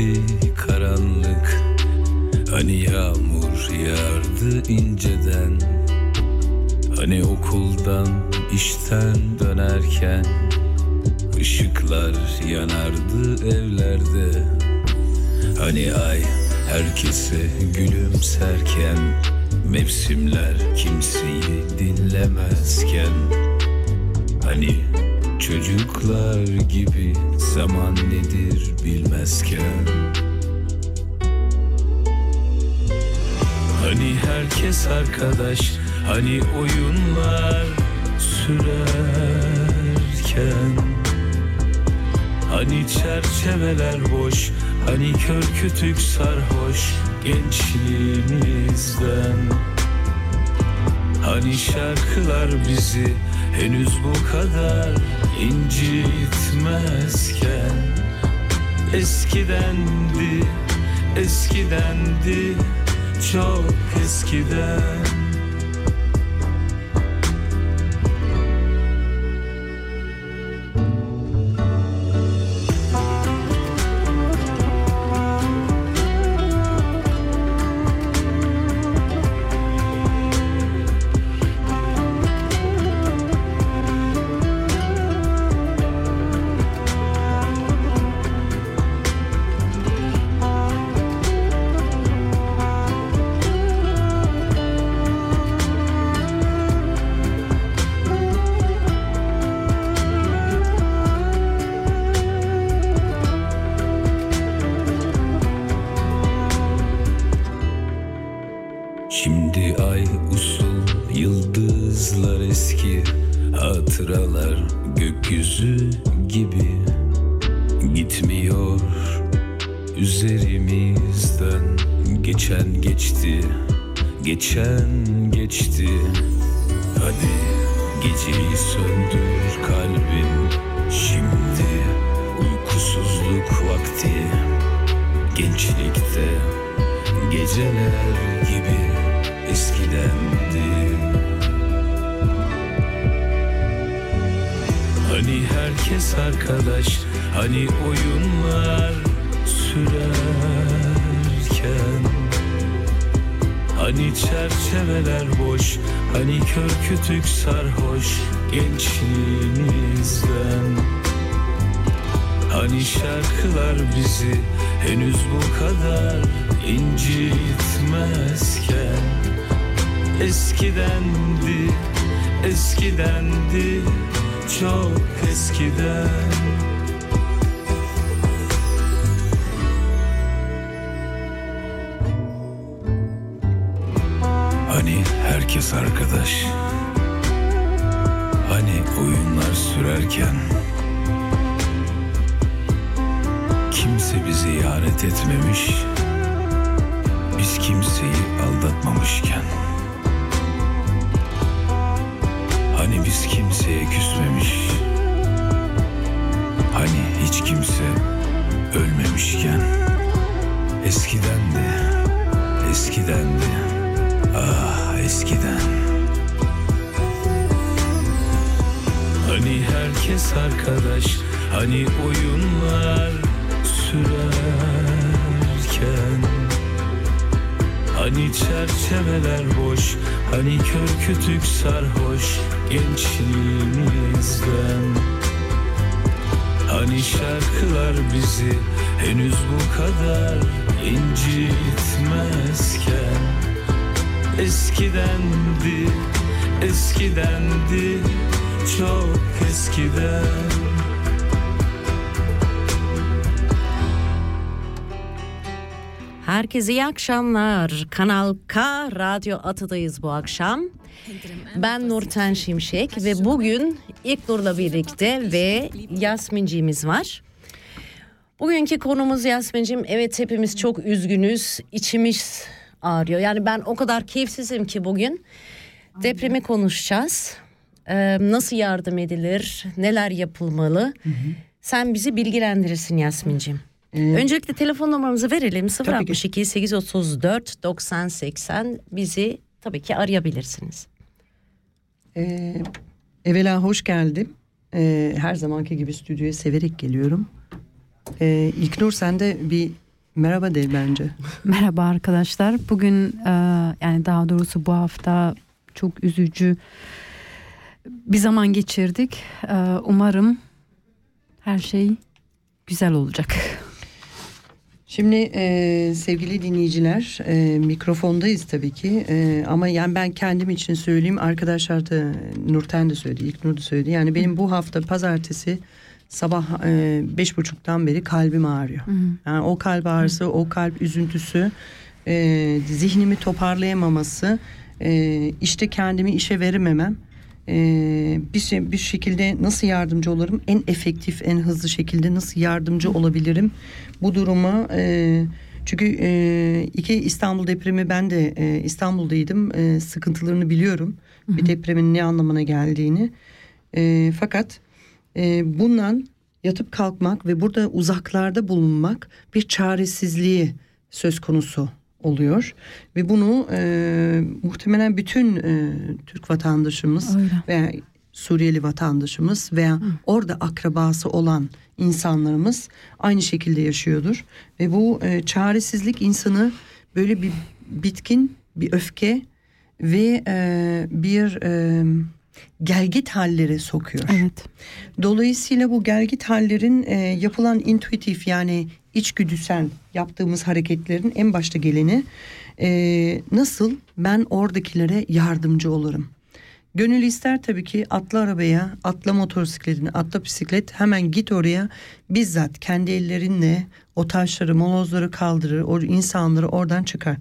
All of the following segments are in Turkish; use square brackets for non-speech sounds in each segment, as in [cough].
inerdi karanlık. Hani yağmur yağardı inceden. Hani okuldan işten dönerken ışıklar yanardı evlerde. Hani ay herkese gülümserken Mevsimler kimseyi dinlemezken. Hani çocuklar gibi zaman nedir bilmezken? Hani herkes arkadaş Hani oyunlar sürerken? Hani çerçeveler boş Hani kör kütük sarhoş gençliğimizden? Hani şarkılar bizi henüz bu kadar incitmezken Eskidendi, eskidendi, çok eskiden herkes arkadaş. Hani oyunlar sürerken Kimse bizi ihanet etmemiş Biz kimseyi aldatmamışken. Hani biz kimseye küsmemiş Hani hiç kimse ölmemişken. Eskiden de Eskiden de. Ah eskiden. Hani herkes arkadaş Hani oyunlar sürerken. Hani çerçeveler boş Hani kör kütük sarhoş gençliğimizden. Hani şarkılar bizi henüz bu kadar incitmezken Eskidendi, eskidendi, çok eskiden Herkese iyi akşamlar. Kanal K Radyo Atı'dayız bu akşam. Ben Nurten Şimşek ve bugün İlknur'la birlikte ve Yasminciğimiz var. Bugünkü konumuz Yasminciğim evet hepimiz çok üzgünüz. içimiz ağrıyor. Yani ben o kadar keyifsizim ki bugün. Depremi konuşacağız. Ee, nasıl yardım edilir? Neler yapılmalı? Sen bizi bilgilendirirsin Yasminciğim. Öncelikle telefon numaramızı verelim 062 834 90 80 bizi tabii ki arayabilirsiniz. Ee, evvela hoş geldim. Ee, her zamanki gibi stüdyoya severek geliyorum. Ee, İlknur sen de bir merhaba de bence. [laughs] Merhaba arkadaşlar. Bugün e, yani daha doğrusu bu hafta çok üzücü bir zaman geçirdik. E, umarım her şey güzel olacak. Şimdi e, sevgili dinleyiciler e, mikrofondayız tabii ki e, ama yani ben kendim için söyleyeyim arkadaşlar da Nurten de söyledi ilk Nur da söyledi yani benim bu hafta pazartesi sabah e, beş buçuktan beri kalbim ağrıyor. Yani o kalp ağrısı o kalp üzüntüsü e, zihnimi toparlayamaması e, işte kendimi işe verememem e, bir, şey, bir şekilde nasıl yardımcı olurum en efektif en hızlı şekilde nasıl yardımcı olabilirim bu duruma e, çünkü e, iki İstanbul depremi ben de e, İstanbul'daydım e, sıkıntılarını biliyorum. Bir depremin ne anlamına geldiğini. E, fakat e, bundan yatıp kalkmak ve burada uzaklarda bulunmak bir çaresizliği söz konusu oluyor. Ve bunu e, muhtemelen bütün e, Türk vatandaşımız Öyle. veya Suriyeli vatandaşımız veya orada akrabası olan insanlarımız aynı şekilde yaşıyordur. Ve bu e, çaresizlik insanı böyle bir bitkin bir öfke ve e, bir e, gelgit halleri sokuyor. Evet. Dolayısıyla bu gelgit hallerin e, yapılan intuitif yani içgüdüsel yaptığımız hareketlerin en başta geleni e, nasıl ben oradakilere yardımcı olurum. Gönül ister tabii ki atla arabaya, atla motosikletine, atla bisiklet hemen git oraya bizzat kendi ellerinle o taşları, molozları kaldırır, o insanları oradan çıkar.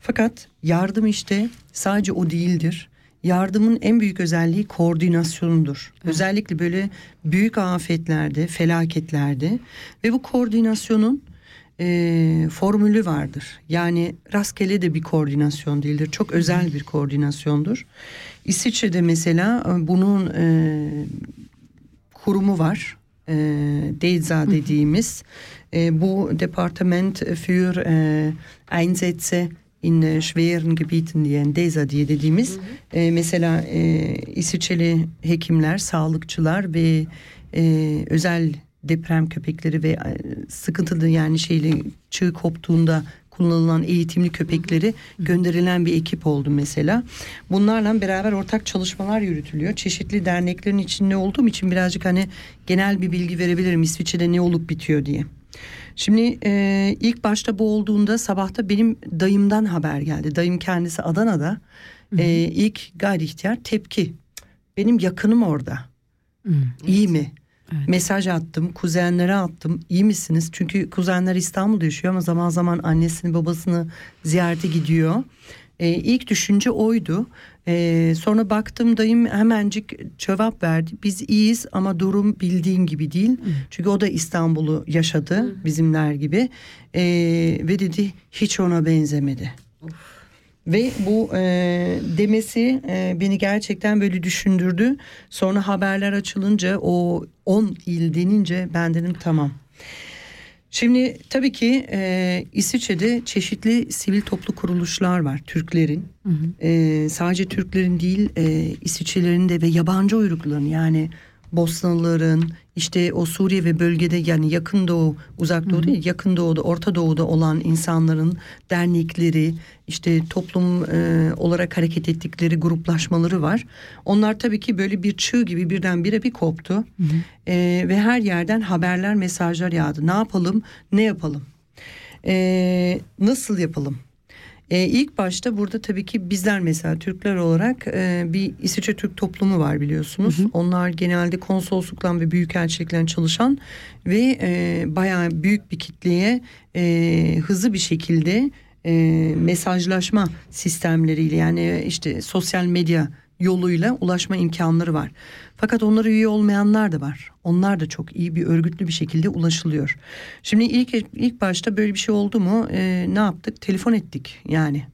Fakat yardım işte sadece o değildir. Yardımın en büyük özelliği koordinasyonudur. Özellikle böyle büyük afetlerde, felaketlerde ve bu koordinasyonun e, formülü vardır. Yani rastgele de bir koordinasyon değildir. Çok özel bir koordinasyondur. İsviçre'de mesela e, bunun e, kurumu var. E, DEZA dediğimiz. E, bu Departement für e, Einsätze in e, schweren Gebieten diye DEZA diye dediğimiz e, mesela e, İsviçreli hekimler, sağlıkçılar ve e, özel deprem köpekleri ve e, sıkıntılı yani şeyle çığ koptuğunda kullanılan eğitimli köpekleri gönderilen bir ekip oldu mesela. Bunlarla beraber ortak çalışmalar yürütülüyor. Çeşitli derneklerin içinde olduğum için birazcık hani genel bir bilgi verebilirim İsviçre'de ne olup bitiyor diye. Şimdi e, ilk başta bu olduğunda sabahta benim dayımdan haber geldi. Dayım kendisi Adana'da. E, ilk gayri ihtiyar tepki. Benim yakınım orada. İyi mi? Mesaj attım, kuzenlere attım. İyi misiniz? Çünkü kuzenler İstanbul'da yaşıyor ama zaman zaman annesini babasını ziyarete gidiyor. Ee, ilk düşünce oydu. Ee, sonra baktım dayım hemencik cevap verdi. Biz iyiyiz ama durum bildiğin gibi değil. Çünkü o da İstanbul'u yaşadı bizimler gibi. Ee, ve dedi hiç ona benzemedi. Ve bu e, demesi e, beni gerçekten böyle düşündürdü. Sonra haberler açılınca o 10 il denince ben dedim tamam. Şimdi tabii ki e, İsviçre'de çeşitli sivil toplu kuruluşlar var Türklerin. E, sadece Türklerin değil e, İsviçrelerin de ve yabancı uyrukluların yani Bosnalıların işte o Suriye ve bölgede yani yakın doğu uzak doğu değil yakın doğuda orta doğuda olan insanların dernekleri işte toplum e, olarak hareket ettikleri gruplaşmaları var. Onlar tabii ki böyle bir çığ gibi birdenbire bir koptu E, ve her yerden haberler mesajlar yağdı. Ne yapalım ne yapalım E, nasıl yapalım? E, ilk başta burada tabii ki bizler mesela Türkler olarak e, bir İsviçre Türk toplumu var biliyorsunuz. Onlar genelde konsolosluktan ve büyükelçilikten çalışan ve e, bayağı büyük bir kitleye e, hızlı bir şekilde e, mesajlaşma sistemleriyle yani işte sosyal medya yoluyla ulaşma imkanları var. Fakat onlara üye olmayanlar da var. Onlar da çok iyi bir örgütlü bir şekilde ulaşılıyor. Şimdi ilk ilk başta böyle bir şey oldu mu e, ne yaptık? Telefon ettik yani.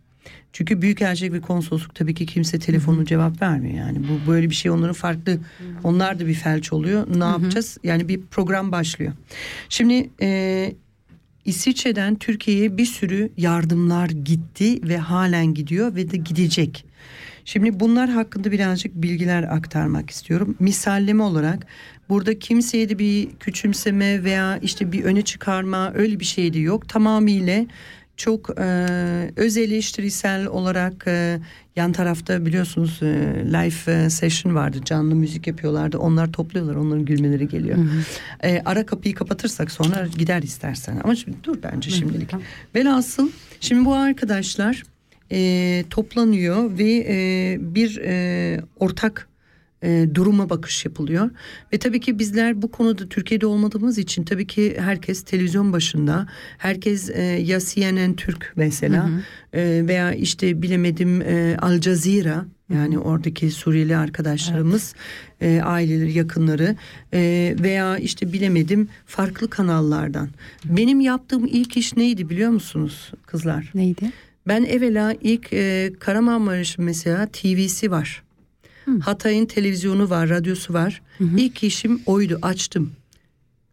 Çünkü büyükelçilik ve konsolosluk tabii ki kimse telefonu cevap vermiyor yani. Bu böyle bir şey onların farklı. Onlar da bir felç oluyor. Ne yapacağız? Yani bir program başlıyor. Şimdi e, İsviçre'den Türkiye'ye bir sürü yardımlar gitti ve halen gidiyor ve de gidecek. Şimdi bunlar hakkında birazcık bilgiler aktarmak istiyorum. Misalleme olarak burada kimseye de bir küçümseme veya işte bir öne çıkarma öyle bir şey de yok. Tamamıyla çok e, öz eleştirisel olarak e, yan tarafta biliyorsunuz e, live e, session vardı canlı müzik yapıyorlardı onlar topluyorlar onların gülmeleri geliyor. E, ara kapıyı kapatırsak sonra gider istersen ama şimdi dur bence şimdilik. Velhasıl şimdi bu arkadaşlar e, toplanıyor ve e, bir e, ortak e, duruma bakış yapılıyor. Ve tabii ki bizler bu konuda Türkiye'de olmadığımız için tabii ki herkes televizyon başında. Herkes e, ya CNN Türk mesela e, veya işte bilemedim e, Al Jazeera yani oradaki Suriyeli arkadaşlarımız, e, aileleri, yakınları e, veya işte bilemedim farklı kanallardan. Benim yaptığım ilk iş neydi biliyor musunuz kızlar? Neydi? Ben evvela ilk e, Kahramanmaraş'ın mesela TV'si var. Hatay'ın televizyonu var, radyosu var. İlk işim oydu, açtım.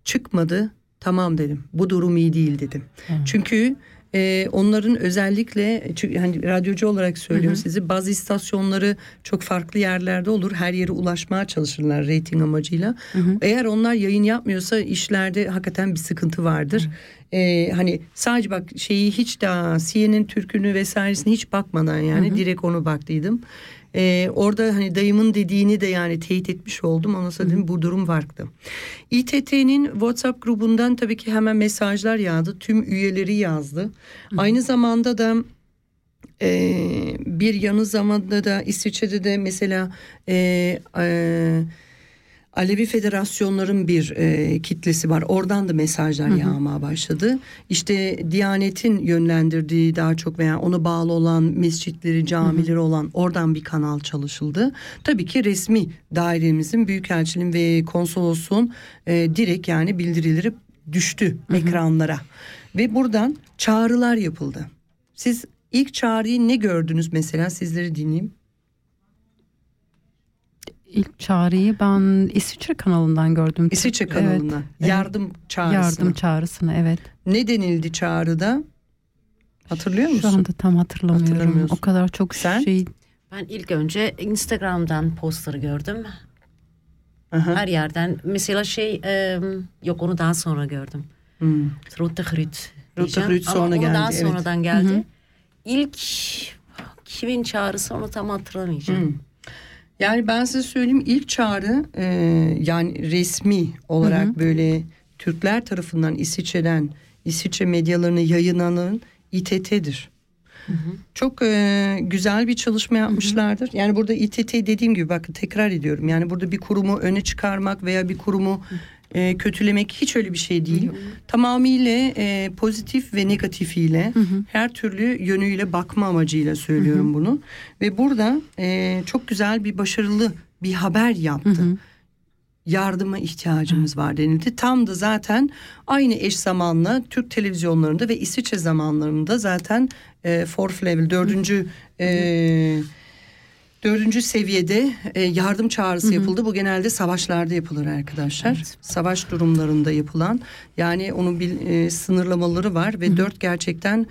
Çıkmadı, tamam dedim. Bu durum iyi değil dedim. Çünkü e, onların özellikle çünkü hani radyocu olarak söylüyorum size bazı istasyonları çok farklı yerlerde olur. Her yere ulaşmaya çalışırlar reyting amacıyla. Eğer onlar yayın yapmıyorsa işlerde hakikaten bir sıkıntı vardır. E, hani sadece bak şeyi hiç daha CNN Türk'ünü vesairesine hiç bakmadan yani direkt onu baktıydım. E, orada hani dayımın dediğini de yani teyit etmiş oldum. Dedim bu durum farklı. İTT'nin WhatsApp grubundan tabii ki hemen mesajlar yağdı. Tüm üyeleri yazdı. Aynı zamanda da e, bir yanı zamanda da İsviçre'de de mesela e, e, Alevi federasyonların bir e, kitlesi var. Oradan da mesajlar yağmaya başladı. İşte Diyanet'in yönlendirdiği daha çok veya ona bağlı olan mescitleri, camileri olan oradan bir kanal çalışıldı. Tabii ki resmi dairemizin, büyükelçiliğin ve konsolosluğun e, direkt yani bildirileri düştü ekranlara. Ve buradan çağrılar yapıldı. Siz ilk çağrıyı ne gördünüz mesela sizleri dinleyeyim. İlk çağrıyı ben İsviçre kanalından gördüm. İsviçre Evet, kanalından evet. yardım çağrısı. Yardım çağrısını evet. Ne denildi çağrıda? Hatırlıyor musun? Şu anda tam hatırlamıyorum. Hatırlamıyorsun. O kadar çok Sen? şey Ben ilk önce Instagram'dan postları gördüm. Aha. Her yerden. Mesela şey e, yok onu daha sonra gördüm. Hmm. Rote Grüt. Rote diyeceğim. Grüt Ama sonra onu geldi, daha evet. sonradan geldi. İlk kimin çağrısı onu tam hatırlamayacağım. Hmm. Yani ben size söyleyeyim ilk çağrı e, yani resmi olarak böyle Türkler tarafından İsviçre'den İsviçre medyalarına yayınlanan İTT'dir. Çok e, güzel bir çalışma yapmışlardır. Yani burada İTT dediğim gibi bakın tekrar ediyorum. Yani burada bir kurumu öne çıkarmak veya bir kurumu e, kötülemek hiç öyle bir şey değil. Tamamıyla e, pozitif ve negatifiyle her türlü yönüyle bakma amacıyla söylüyorum bunu. Ve burada e, çok güzel bir başarılı bir haber yaptı. Yardıma ihtiyacımız var denildi. Tam da zaten aynı eş zamanla Türk televizyonlarında ve İsviçre zamanlarında zaten e, fourth level dördüncü e, dördüncü seviyede e, yardım çağrısı yapıldı. Bu genelde savaşlarda yapılır arkadaşlar. Savaş durumlarında yapılan yani onun bir e, sınırlamaları var ve dört gerçekten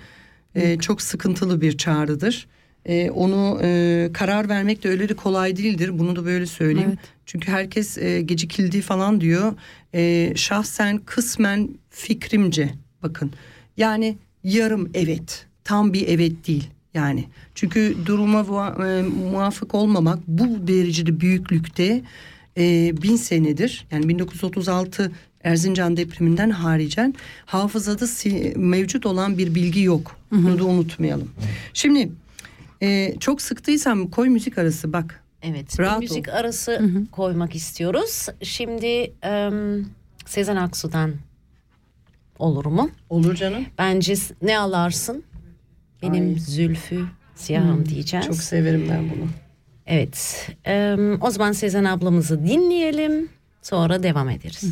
e, çok sıkıntılı bir çağrıdır. E, onu e, karar vermek de öyle de kolay değildir. Bunu da böyle söyleyeyim. Evet. Çünkü herkes e, gecikildi falan diyor. E, şahsen kısmen fikrimce bakın. Yani yarım evet. Tam bir evet değil. Yani çünkü duruma va- e, olmamak bu derecede büyüklükte e, bin senedir yani 1936 Erzincan depreminden haricen hafızada si- mevcut olan bir bilgi yok. Bunu da unutmayalım. Şimdi e, çok sıktıysam koy müzik arası bak. Evet, Rahat bir müzik ol. arası koymak istiyoruz. Şimdi em, Sezen Aksu'dan olur mu? Olur canım. Bence ne alarsın? Benim Ay. zülfü siyahım diyeceğiz. Çok severim ben bunu. Evet, em, o zaman Sezen ablamızı dinleyelim. Sonra devam ederiz. Ne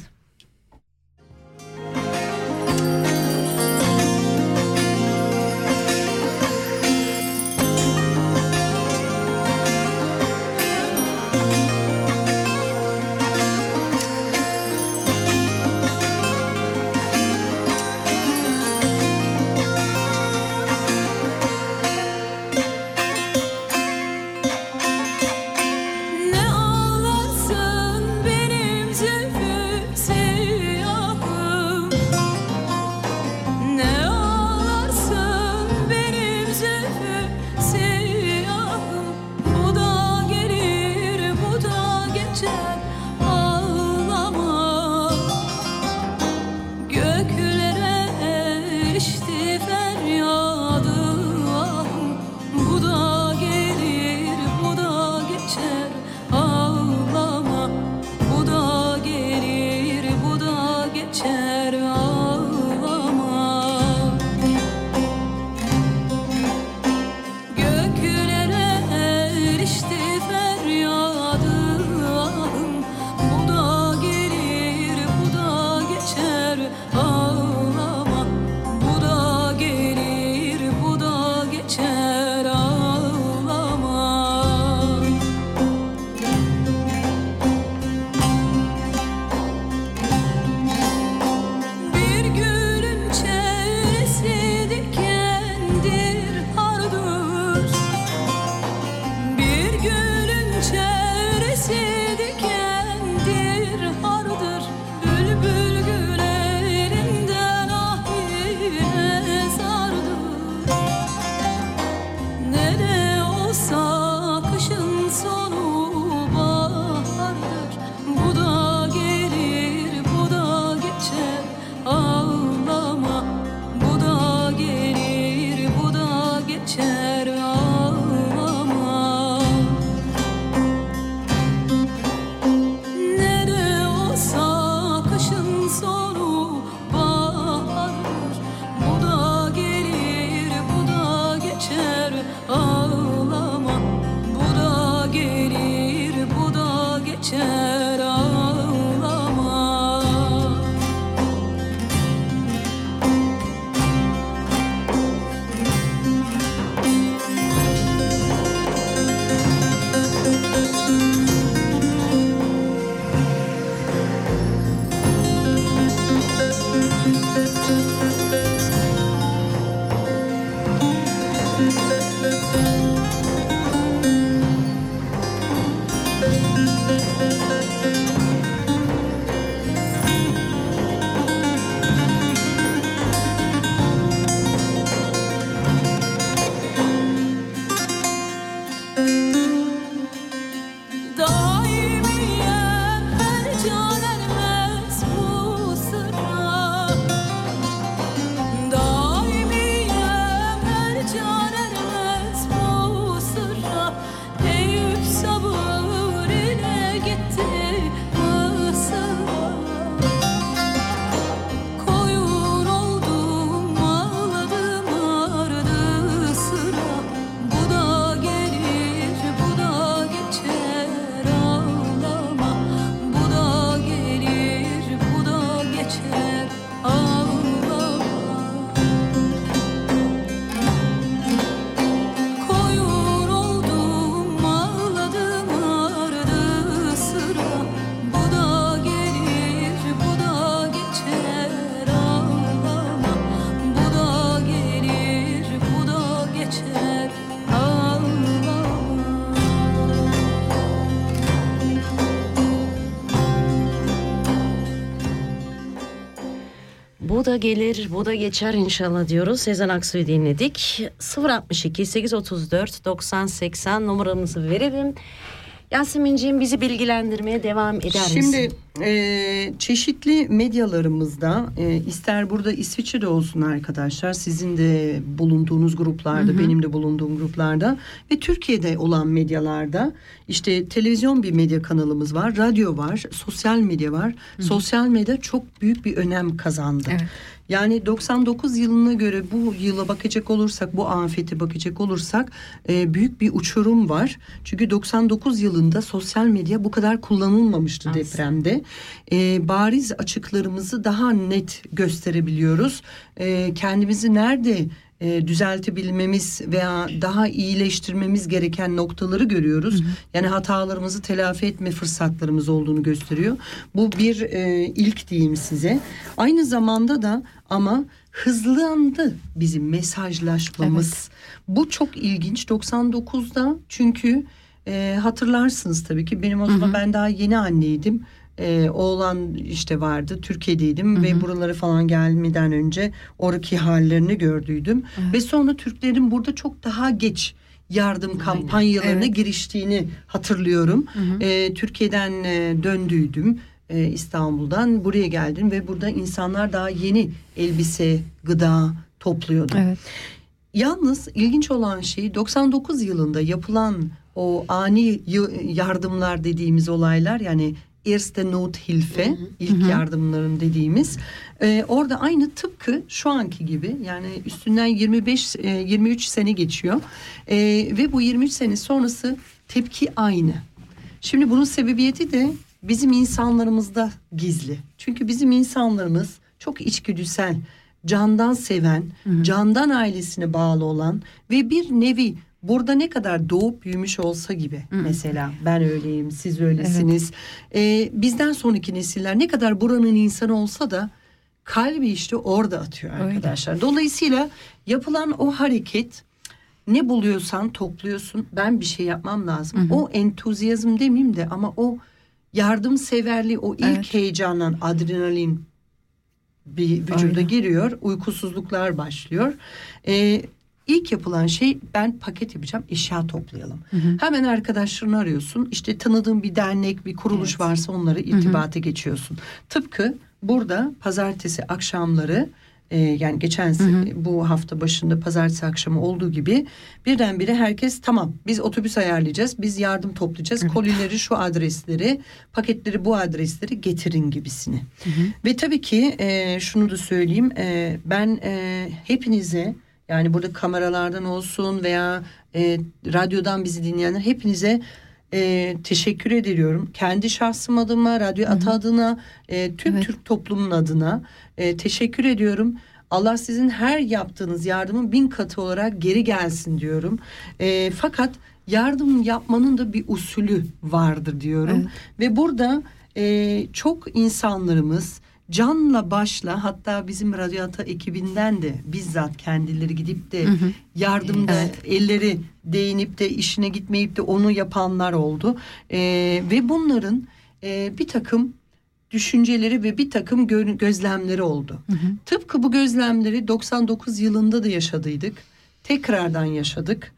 da gelir, bu da geçer inşallah diyoruz. Sezen Aksu'yu dinledik. 062 834 90 80 numaramızı verelim. Yasemin'ciğim bizi bilgilendirmeye devam eder misin? Şimdi e, çeşitli medyalarımızda e, ister burada İsviçre'de olsun arkadaşlar sizin de bulunduğunuz gruplarda benim de bulunduğum gruplarda ve Türkiye'de olan medyalarda işte televizyon bir medya kanalımız var radyo var sosyal medya var sosyal medya çok büyük bir önem kazandı. Evet. Yani 99 yılına göre bu yıla bakacak olursak, bu afete bakacak olursak e, büyük bir uçurum var. Çünkü 99 yılında sosyal medya bu kadar kullanılmamıştı depremde. E, bariz açıklarımızı daha net gösterebiliyoruz. E, kendimizi nerede e, düzeltebilmemiz veya daha iyileştirmemiz gereken noktaları görüyoruz. Yani hatalarımızı telafi etme fırsatlarımız olduğunu gösteriyor. Bu bir e, ilk diyeyim size. Aynı zamanda da ama hızlandı bizim mesajlaşmamız. Bu çok ilginç 99'da çünkü e, hatırlarsınız tabii ki benim o zaman ben daha yeni anneydim. E, oğlan işte vardı Türkiye'deydim ve buralara falan gelmeden önce oradaki hallerini gördüydüm. Ve sonra Türklerin burada çok daha geç yardım kampanyalarına Evet. giriştiğini hatırlıyorum. E, Türkiye'den e, döndüydüm e, İstanbul'dan buraya geldim ve burada insanlar daha yeni elbise, gıda topluyordu. Evet. Yalnız ilginç olan şey 99 yılında yapılan o ani yardımlar dediğimiz olaylar yani Erste Nothilfe ilk yardımların dediğimiz. E, orada aynı tıpkı şu anki gibi yani üstünden 25 e, 23 sene geçiyor. E, ve bu 23 sene sonrası tepki aynı. Şimdi bunun sebebiyeti de bizim insanlarımızda gizli. Çünkü bizim insanlarımız çok içgüdüsel, candan seven, candan ailesine bağlı olan ve bir nevi burada ne kadar doğup büyümüş olsa gibi mesela ben öyleyim siz öylesiniz. Ee, bizden sonraki nesiller ne kadar buranın insanı olsa da kalbi işte orada atıyor Öyle. arkadaşlar. Dolayısıyla yapılan o hareket ne buluyorsan topluyorsun. Ben bir şey yapmam lazım. O entuziyazm demeyeyim de ama o yardımseverliği, o ilk Evet. heyecanla adrenalin bir vücuda Öyle. giriyor. Uykusuzluklar başlıyor. Ee, ilk yapılan şey ben paket yapacağım, eşya toplayalım. Hemen arkadaşlarını arıyorsun. İşte tanıdığın bir dernek, bir kuruluş varsa onlara irtibata geçiyorsun. Tıpkı burada pazartesi akşamları e, yani geçen se- bu hafta başında pazartesi akşamı olduğu gibi birdenbire herkes tamam biz otobüs ayarlayacağız biz yardım toplayacağız. Kolileri şu adresleri paketleri bu adresleri getirin gibisini. Ve tabii ki e, şunu da söyleyeyim e, ben e, hepinize yani burada kameralardan olsun veya e, radyodan bizi dinleyenler hepinize e, teşekkür ediyorum. Kendi şahsım adıma, Radyo Ata adına, e, tüm Evet. Türk toplumunun adına e, teşekkür ediyorum. Allah sizin her yaptığınız yardımın bin katı olarak geri gelsin diyorum. E, fakat yardım yapmanın da bir usulü vardır diyorum. Evet. Ve burada e, çok insanlarımız canla başla hatta bizim Radyata ekibinden de bizzat kendileri gidip de yardımda elleri değinip de işine gitmeyip de onu yapanlar oldu. E, ve bunların e, bir takım düşünceleri ve bir takım gö- gözlemleri oldu. Tıpkı bu gözlemleri 99 yılında da yaşadıydık. Tekrardan yaşadık.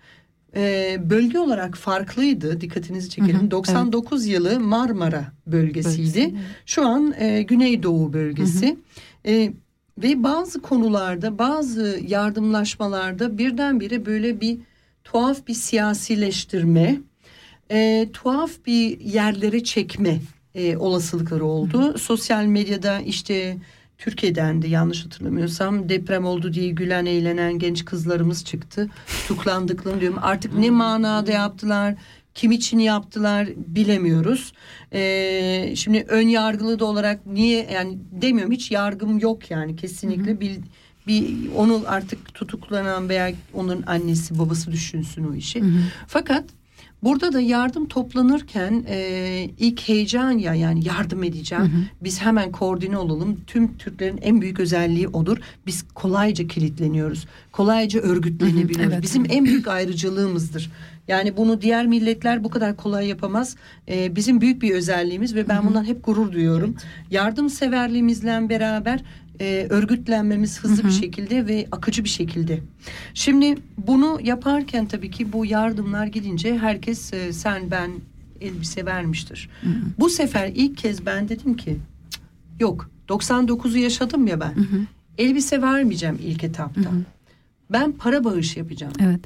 Ee, bölge olarak farklıydı. Dikkatinizi çekelim. 99 yılı Marmara bölgesiydi. Bölgesi, Şu an e, Güneydoğu bölgesi. E, ve bazı konularda, bazı yardımlaşmalarda birdenbire böyle bir tuhaf bir siyasileştirme, e, tuhaf bir yerlere çekme e, olasılıkları oldu. Sosyal medyada işte Türkiye'den de yanlış hatırlamıyorsam deprem oldu diye gülen eğlenen genç kızlarımız çıktı. Tutuklandıklarını diyorum. Artık ne manada yaptılar, kim için yaptılar bilemiyoruz. E, şimdi ön yargılı da olarak niye yani demiyorum hiç yargım yok yani kesinlikle bir bir onu artık tutuklanan veya onun annesi babası düşünsün o işi. Fakat Burada da yardım toplanırken e, ilk heyecan ya yani yardım edeceğim. Biz hemen koordine olalım. Tüm Türklerin en büyük özelliği odur. Biz kolayca kilitleniyoruz. Kolayca örgütlenebiliyoruz. evet. Bizim en büyük ayrıcalığımızdır. Yani bunu diğer milletler bu kadar kolay yapamaz. E, bizim büyük bir özelliğimiz ve ben bundan hep gurur duyuyorum. Yardımseverliğimizle beraber e, örgütlenmemiz hızlı bir şekilde ve akıcı bir şekilde. Şimdi bunu yaparken tabii ki bu yardımlar gidince herkes e, sen ben elbise vermiştir. Bu sefer ilk kez ben dedim ki "Cık, yok 99'u yaşadım ya ben. Elbise vermeyeceğim ilk etapta. Ben para bağış yapacağım. Evet.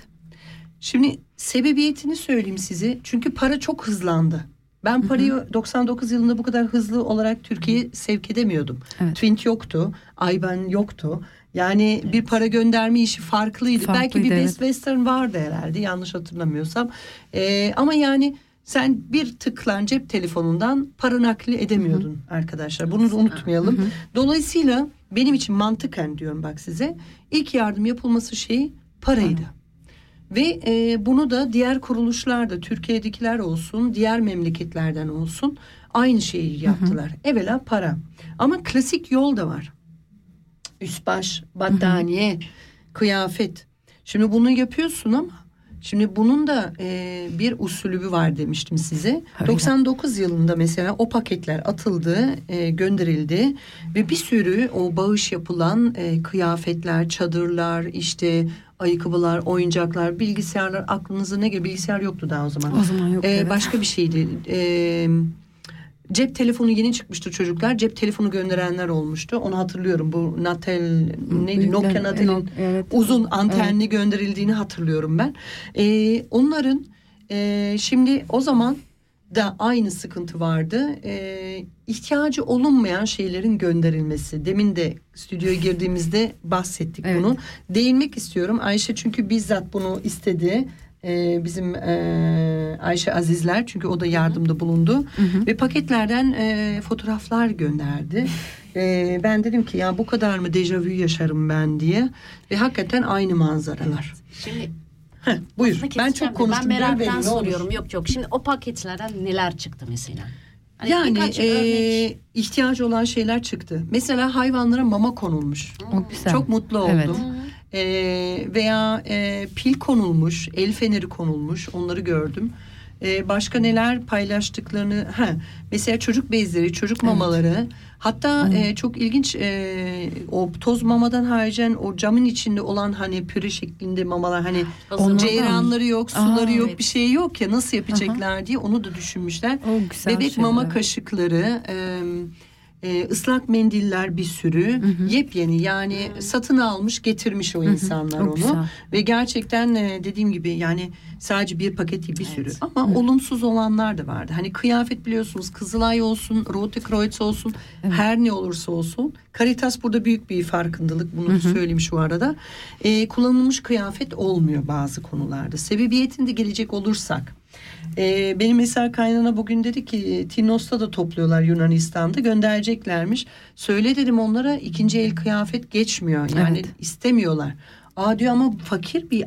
Şimdi sebebiyetini söyleyeyim size. Çünkü para çok hızlandı. Ben parayı 99 yılında bu kadar hızlı olarak Türkiye'ye sevk edemiyordum. Evet. Twint yoktu, Ayban yoktu. Yani bir para gönderme işi farklıydı. Farklıydı, Belki bir evet. Best Western vardı herhalde yanlış hatırlamıyorsam. Ee, ama yani sen bir tıklan cep telefonundan para nakli edemiyordun arkadaşlar. Bunu da unutmayalım. Dolayısıyla benim için mantıken diyorum bak size. ilk yardım yapılması şeyi paraydı. Ve e, bunu da diğer kuruluşlar da Türkiye'dekiler olsun, diğer memleketlerden olsun aynı şeyi yaptılar. Evvela para. Ama klasik yol da var. Üst baş, battaniye, kıyafet. Şimdi bunu yapıyorsun ama şimdi bunun da e, bir usulü var demiştim size. Öyle. 99 yılında mesela o paketler atıldı, e, gönderildi ve bir sürü o bağış yapılan e, kıyafetler, çadırlar, işte ayakkabılar, oyuncaklar, bilgisayarlar aklınıza ne geliyor? Bilgisayar yoktu daha o zaman. O zaman yoktu, Ee, evet. Başka bir şeydi. Ee, cep telefonu yeni çıkmıştı çocuklar. Cep telefonu gönderenler olmuştu. Onu hatırlıyorum. Bu Natel neydi? Nokia Natel'in Evet. uzun antenli gönderildiğini hatırlıyorum ben. Ee, onların e, şimdi o zaman da aynı sıkıntı vardı. Ee, ihtiyacı olunmayan şeylerin gönderilmesi. Demin de stüdyoya girdiğimizde bahsettik Evet. bunu. Değinmek istiyorum. Ayşe çünkü bizzat bunu istedi. Ee, bizim e, Ayşe Azizler çünkü o da yardımda bulundu ve paketlerden e, fotoğraflar gönderdi. Ee, ben dedim ki ya bu kadar mı dejavu yaşarım ben diye ve hakikaten aynı manzaralar. Şimdi Heh, buyur. lafını Ben çok konuştum. Ben meraktan soruyorum. Yok yok. Şimdi o paketlerden neler çıktı mesela? Hani Yani e, örnek. ihtiyacı olan şeyler çıktı. Mesela hayvanlara mama konulmuş. Güzel. Çok mutlu oldum. Evet. Ee, veya e, pil konulmuş, el feneri konulmuş. Onları gördüm. Ee, başka neler paylaştıklarını ha mesela çocuk bezleri, çocuk mamaları. Hatta e, çok ilginç e, o toz mamadan haricen o camın içinde olan hani püre şeklinde mamalar hani [gasps] Onlardan ceyranları yok, suları Aa, yok, evet. bir şey yok ya nasıl yapacaklar diye onu da düşünmüşler. O güzel Bebek şeyler, mama evet. kaşıkları, e, e, ıslak mendiller bir sürü, yepyeni yani satın almış getirmiş o insanlar O onu güzel. ve gerçekten e, dediğim gibi yani sadece bir paket değil bir sürü ama olumsuz olanlar da vardı. Hani kıyafet biliyorsunuz Kızılay olsun, Rote Kreuz olsun, her ne olursa olsun. Caritas burada büyük bir farkındalık bunu da söyleyeyim şu arada. E, kullanılmış kıyafet olmuyor bazı konularda. Sebebiyetinde gelecek olursak ee, benim mesela kaynana bugün dedi ki Tinos'ta da topluyorlar Yunanistan'da göndereceklermiş. Söyle dedim onlara ikinci el kıyafet geçmiyor yani Evet. istemiyorlar. Aa diyor ama fakir bir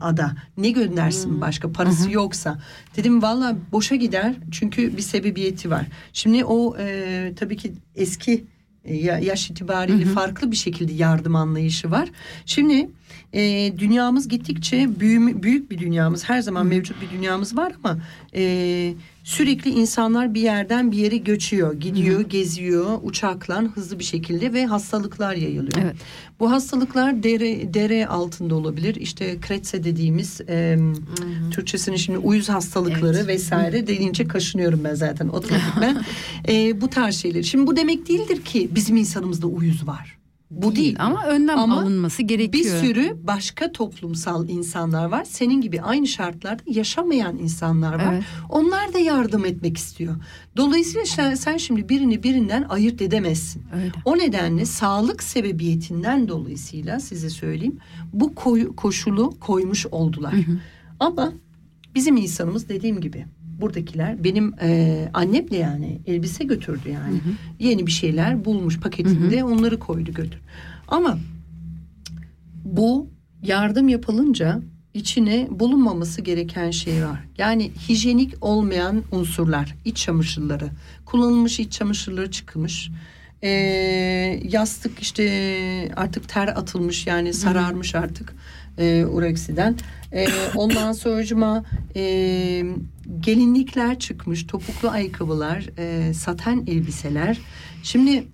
ada ne göndersin başka parası yoksa. Dedim valla boşa gider çünkü bir sebebiyeti var. Şimdi o e, tabii ki eski e, ya- yaş itibariyle farklı bir şekilde yardım anlayışı var. Şimdi e, dünyamız gittikçe büyüme, büyük bir dünyamız her zaman mevcut bir dünyamız var ama e, sürekli insanlar bir yerden bir yere göçüyor, gidiyor, geziyor uçakla hızlı bir şekilde ve hastalıklar yayılıyor. Evet. Bu hastalıklar dere dere altında olabilir. İşte kretse dediğimiz e, Türkçesinin şimdi uyuz hastalıkları Evet. vesaire deyince kaşınıyorum ben zaten otomatikman. [laughs] e, bu tarz şeyler. Şimdi bu demek değildir ki bizim insanımızda uyuz var. Bu değil. Ama önlem Ama alınması Bir gerekiyor. sürü başka toplumsal insanlar var. Senin gibi aynı şartlarda yaşamayan insanlar var. Evet. Onlar da yardım etmek istiyor. Dolayısıyla sen, sen şimdi birini birinden ayırt edemezsin. Öyle. O nedenle sağlık sebebiyetinden dolayısıyla size söyleyeyim bu koy- koşulu koymuş oldular. Ama bizim insanımız dediğim gibi buradakiler benim e, annem de yani elbise götürdü yani. Yeni bir şeyler bulmuş paketinde onları koydu götür. Ama bu yardım yapılınca içine bulunmaması gereken şey var. Yani hijyenik olmayan unsurlar, iç çamaşırları, kullanılmış iç çamaşırları çıkmış. Ee, yastık işte artık ter atılmış yani sararmış artık e, ureksiden. Ee, ondan sonracıma e, gelinlikler çıkmış, topuklu ayakkabılar, e, saten elbiseler. Şimdi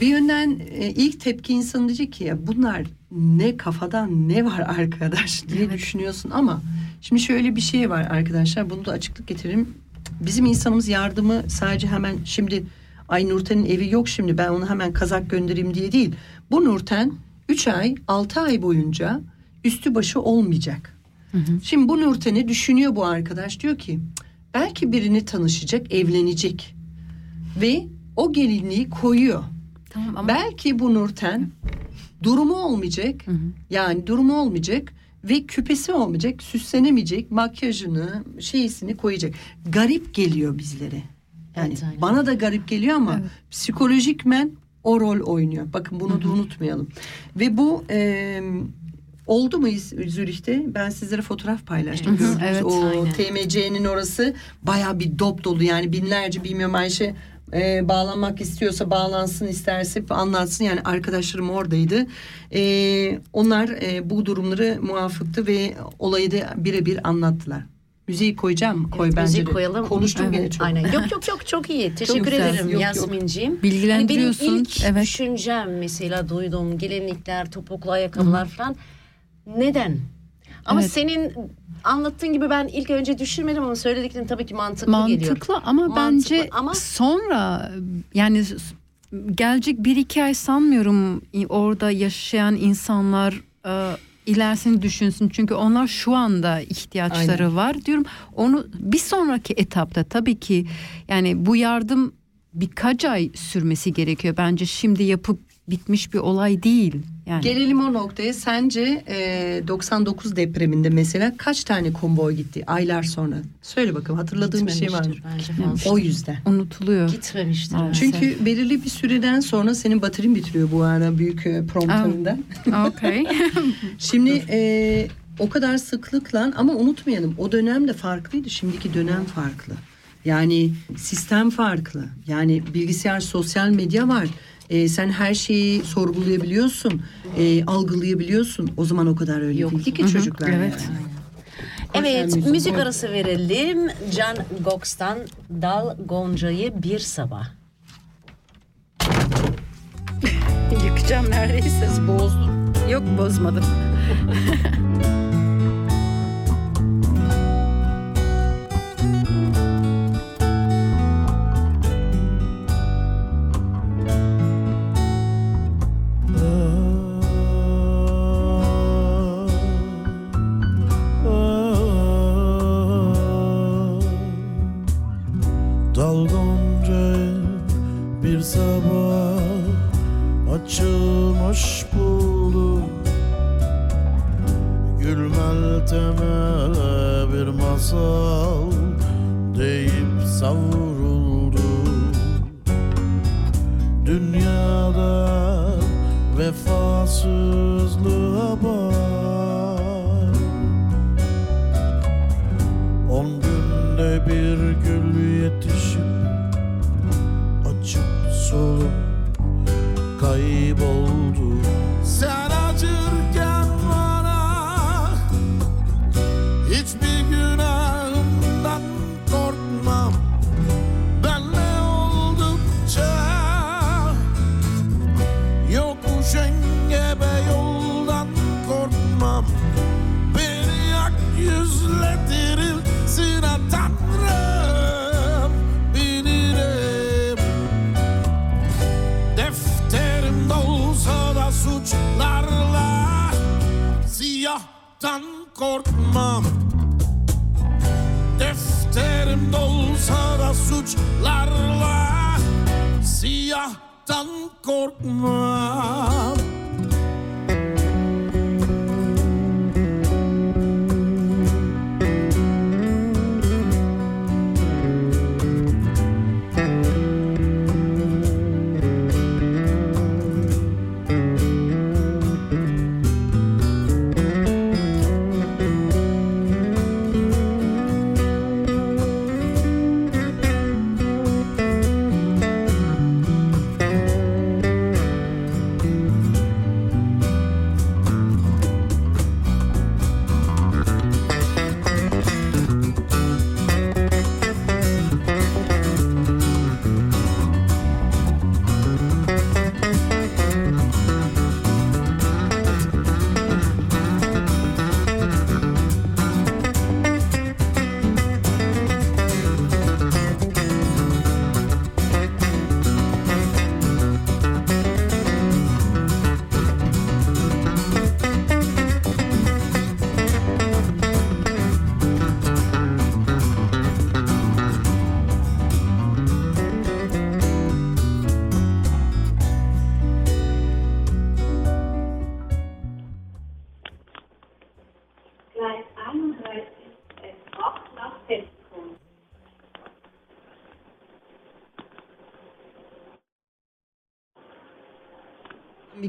bir yönden e, ilk tepki insanın diyecek ki ya bunlar ne kafadan ne var arkadaş diye düşünüyorsun ama Şimdi şöyle bir şey var arkadaşlar. Bunu da açıklık getirelim. Bizim insanımız yardımı sadece hemen şimdi ay Nurten'in evi yok şimdi ben onu hemen kazak göndereyim diye değil. Bu Nurten 3 ay 6 ay boyunca üstü başı olmayacak. Şimdi bu Nurten'i düşünüyor bu arkadaş diyor ki "Cık, belki birini tanışacak evlenecek ve o gelinliği koyuyor. Tamam ama Belki bu Nurten durumu olmayacak. Yani durumu olmayacak ve küpesi olmayacak, süslenemeyecek, makyajını, şeysini koyacak. Garip geliyor bizlere. Yani Evet, aynen. bana da garip geliyor ama psikolojikmen o rol oynuyor. Bakın bunu da unutmayalım. Ve bu e, oldu mu Zürih'te? Ben sizlere fotoğraf paylaştım. Gördünüz. evet, o aynen. TMC'nin orası baya bir dop dolu. Yani binlerce bilmiyorum Ayşe e, bağlanmak istiyorsa bağlansın isterse anlatsın. Yani arkadaşlarım oradaydı. E, onlar e, bu durumları muafıktı ve olayı da birebir anlattılar. Müziği koyacağım. Koy Evet, bence müzik de. koyalım. Konuştum Evet. gene çok. Aynen. Yok [laughs] yok yok çok iyi. Teşekkür güzel. ederim Yok, yok. Yasmin'ciğim. bilgilendiriyorsun. Benim ilk evet. düşüncem mesela duydum gelinlikler, topuklu ayakkabılar falan. Neden? Ama Evet. senin anlattığın gibi ben ilk önce düşünmedim ama söylediklerin tabii ki mantıklı, geliyor. Mantıklı ama Mantıklı bence ama- sonra yani gelecek bir iki ay sanmıyorum orada yaşayan insanlar e, ilerisini düşünsün. Çünkü onlar şu anda ihtiyaçları var diyorum. Onu bir sonraki etapta tabii ki yani bu yardım birkaç ay sürmesi gerekiyor. Bence şimdi yapıp bitmiş bir olay değil. Yani Gelelim o noktaya. Sence e, 99 depreminde mesela kaç tane konvoy gitti aylar sonra? Söyle bakalım hatırladığın bir şey var mı? O yüzden. unutuluyor. Gitmemiştir. Maalesef. Çünkü belirli bir süreden sonra senin baterin bitiriyor bu ara büyük e, prompterında. [laughs] Okay. [laughs] Şimdi e, o kadar sıklıkla ama unutmayalım o dönem de farklıydı. Şimdiki dönem farklı. Yani sistem farklı. Yani bilgisayar, sosyal medya var. E, sen her şeyi sorgulayabiliyorsun, e, algılayabiliyorsun. O zaman o kadar öyle Yok. değildi ki çocuklar. Evet. yani. Evet Müzik. müzik arası verelim. Can Goks'tan Dal Gonca'yı bir sabah. [laughs] Yıkacağım neredeyse. Bozdum. Yok bozmadım. [laughs] dan kort maar.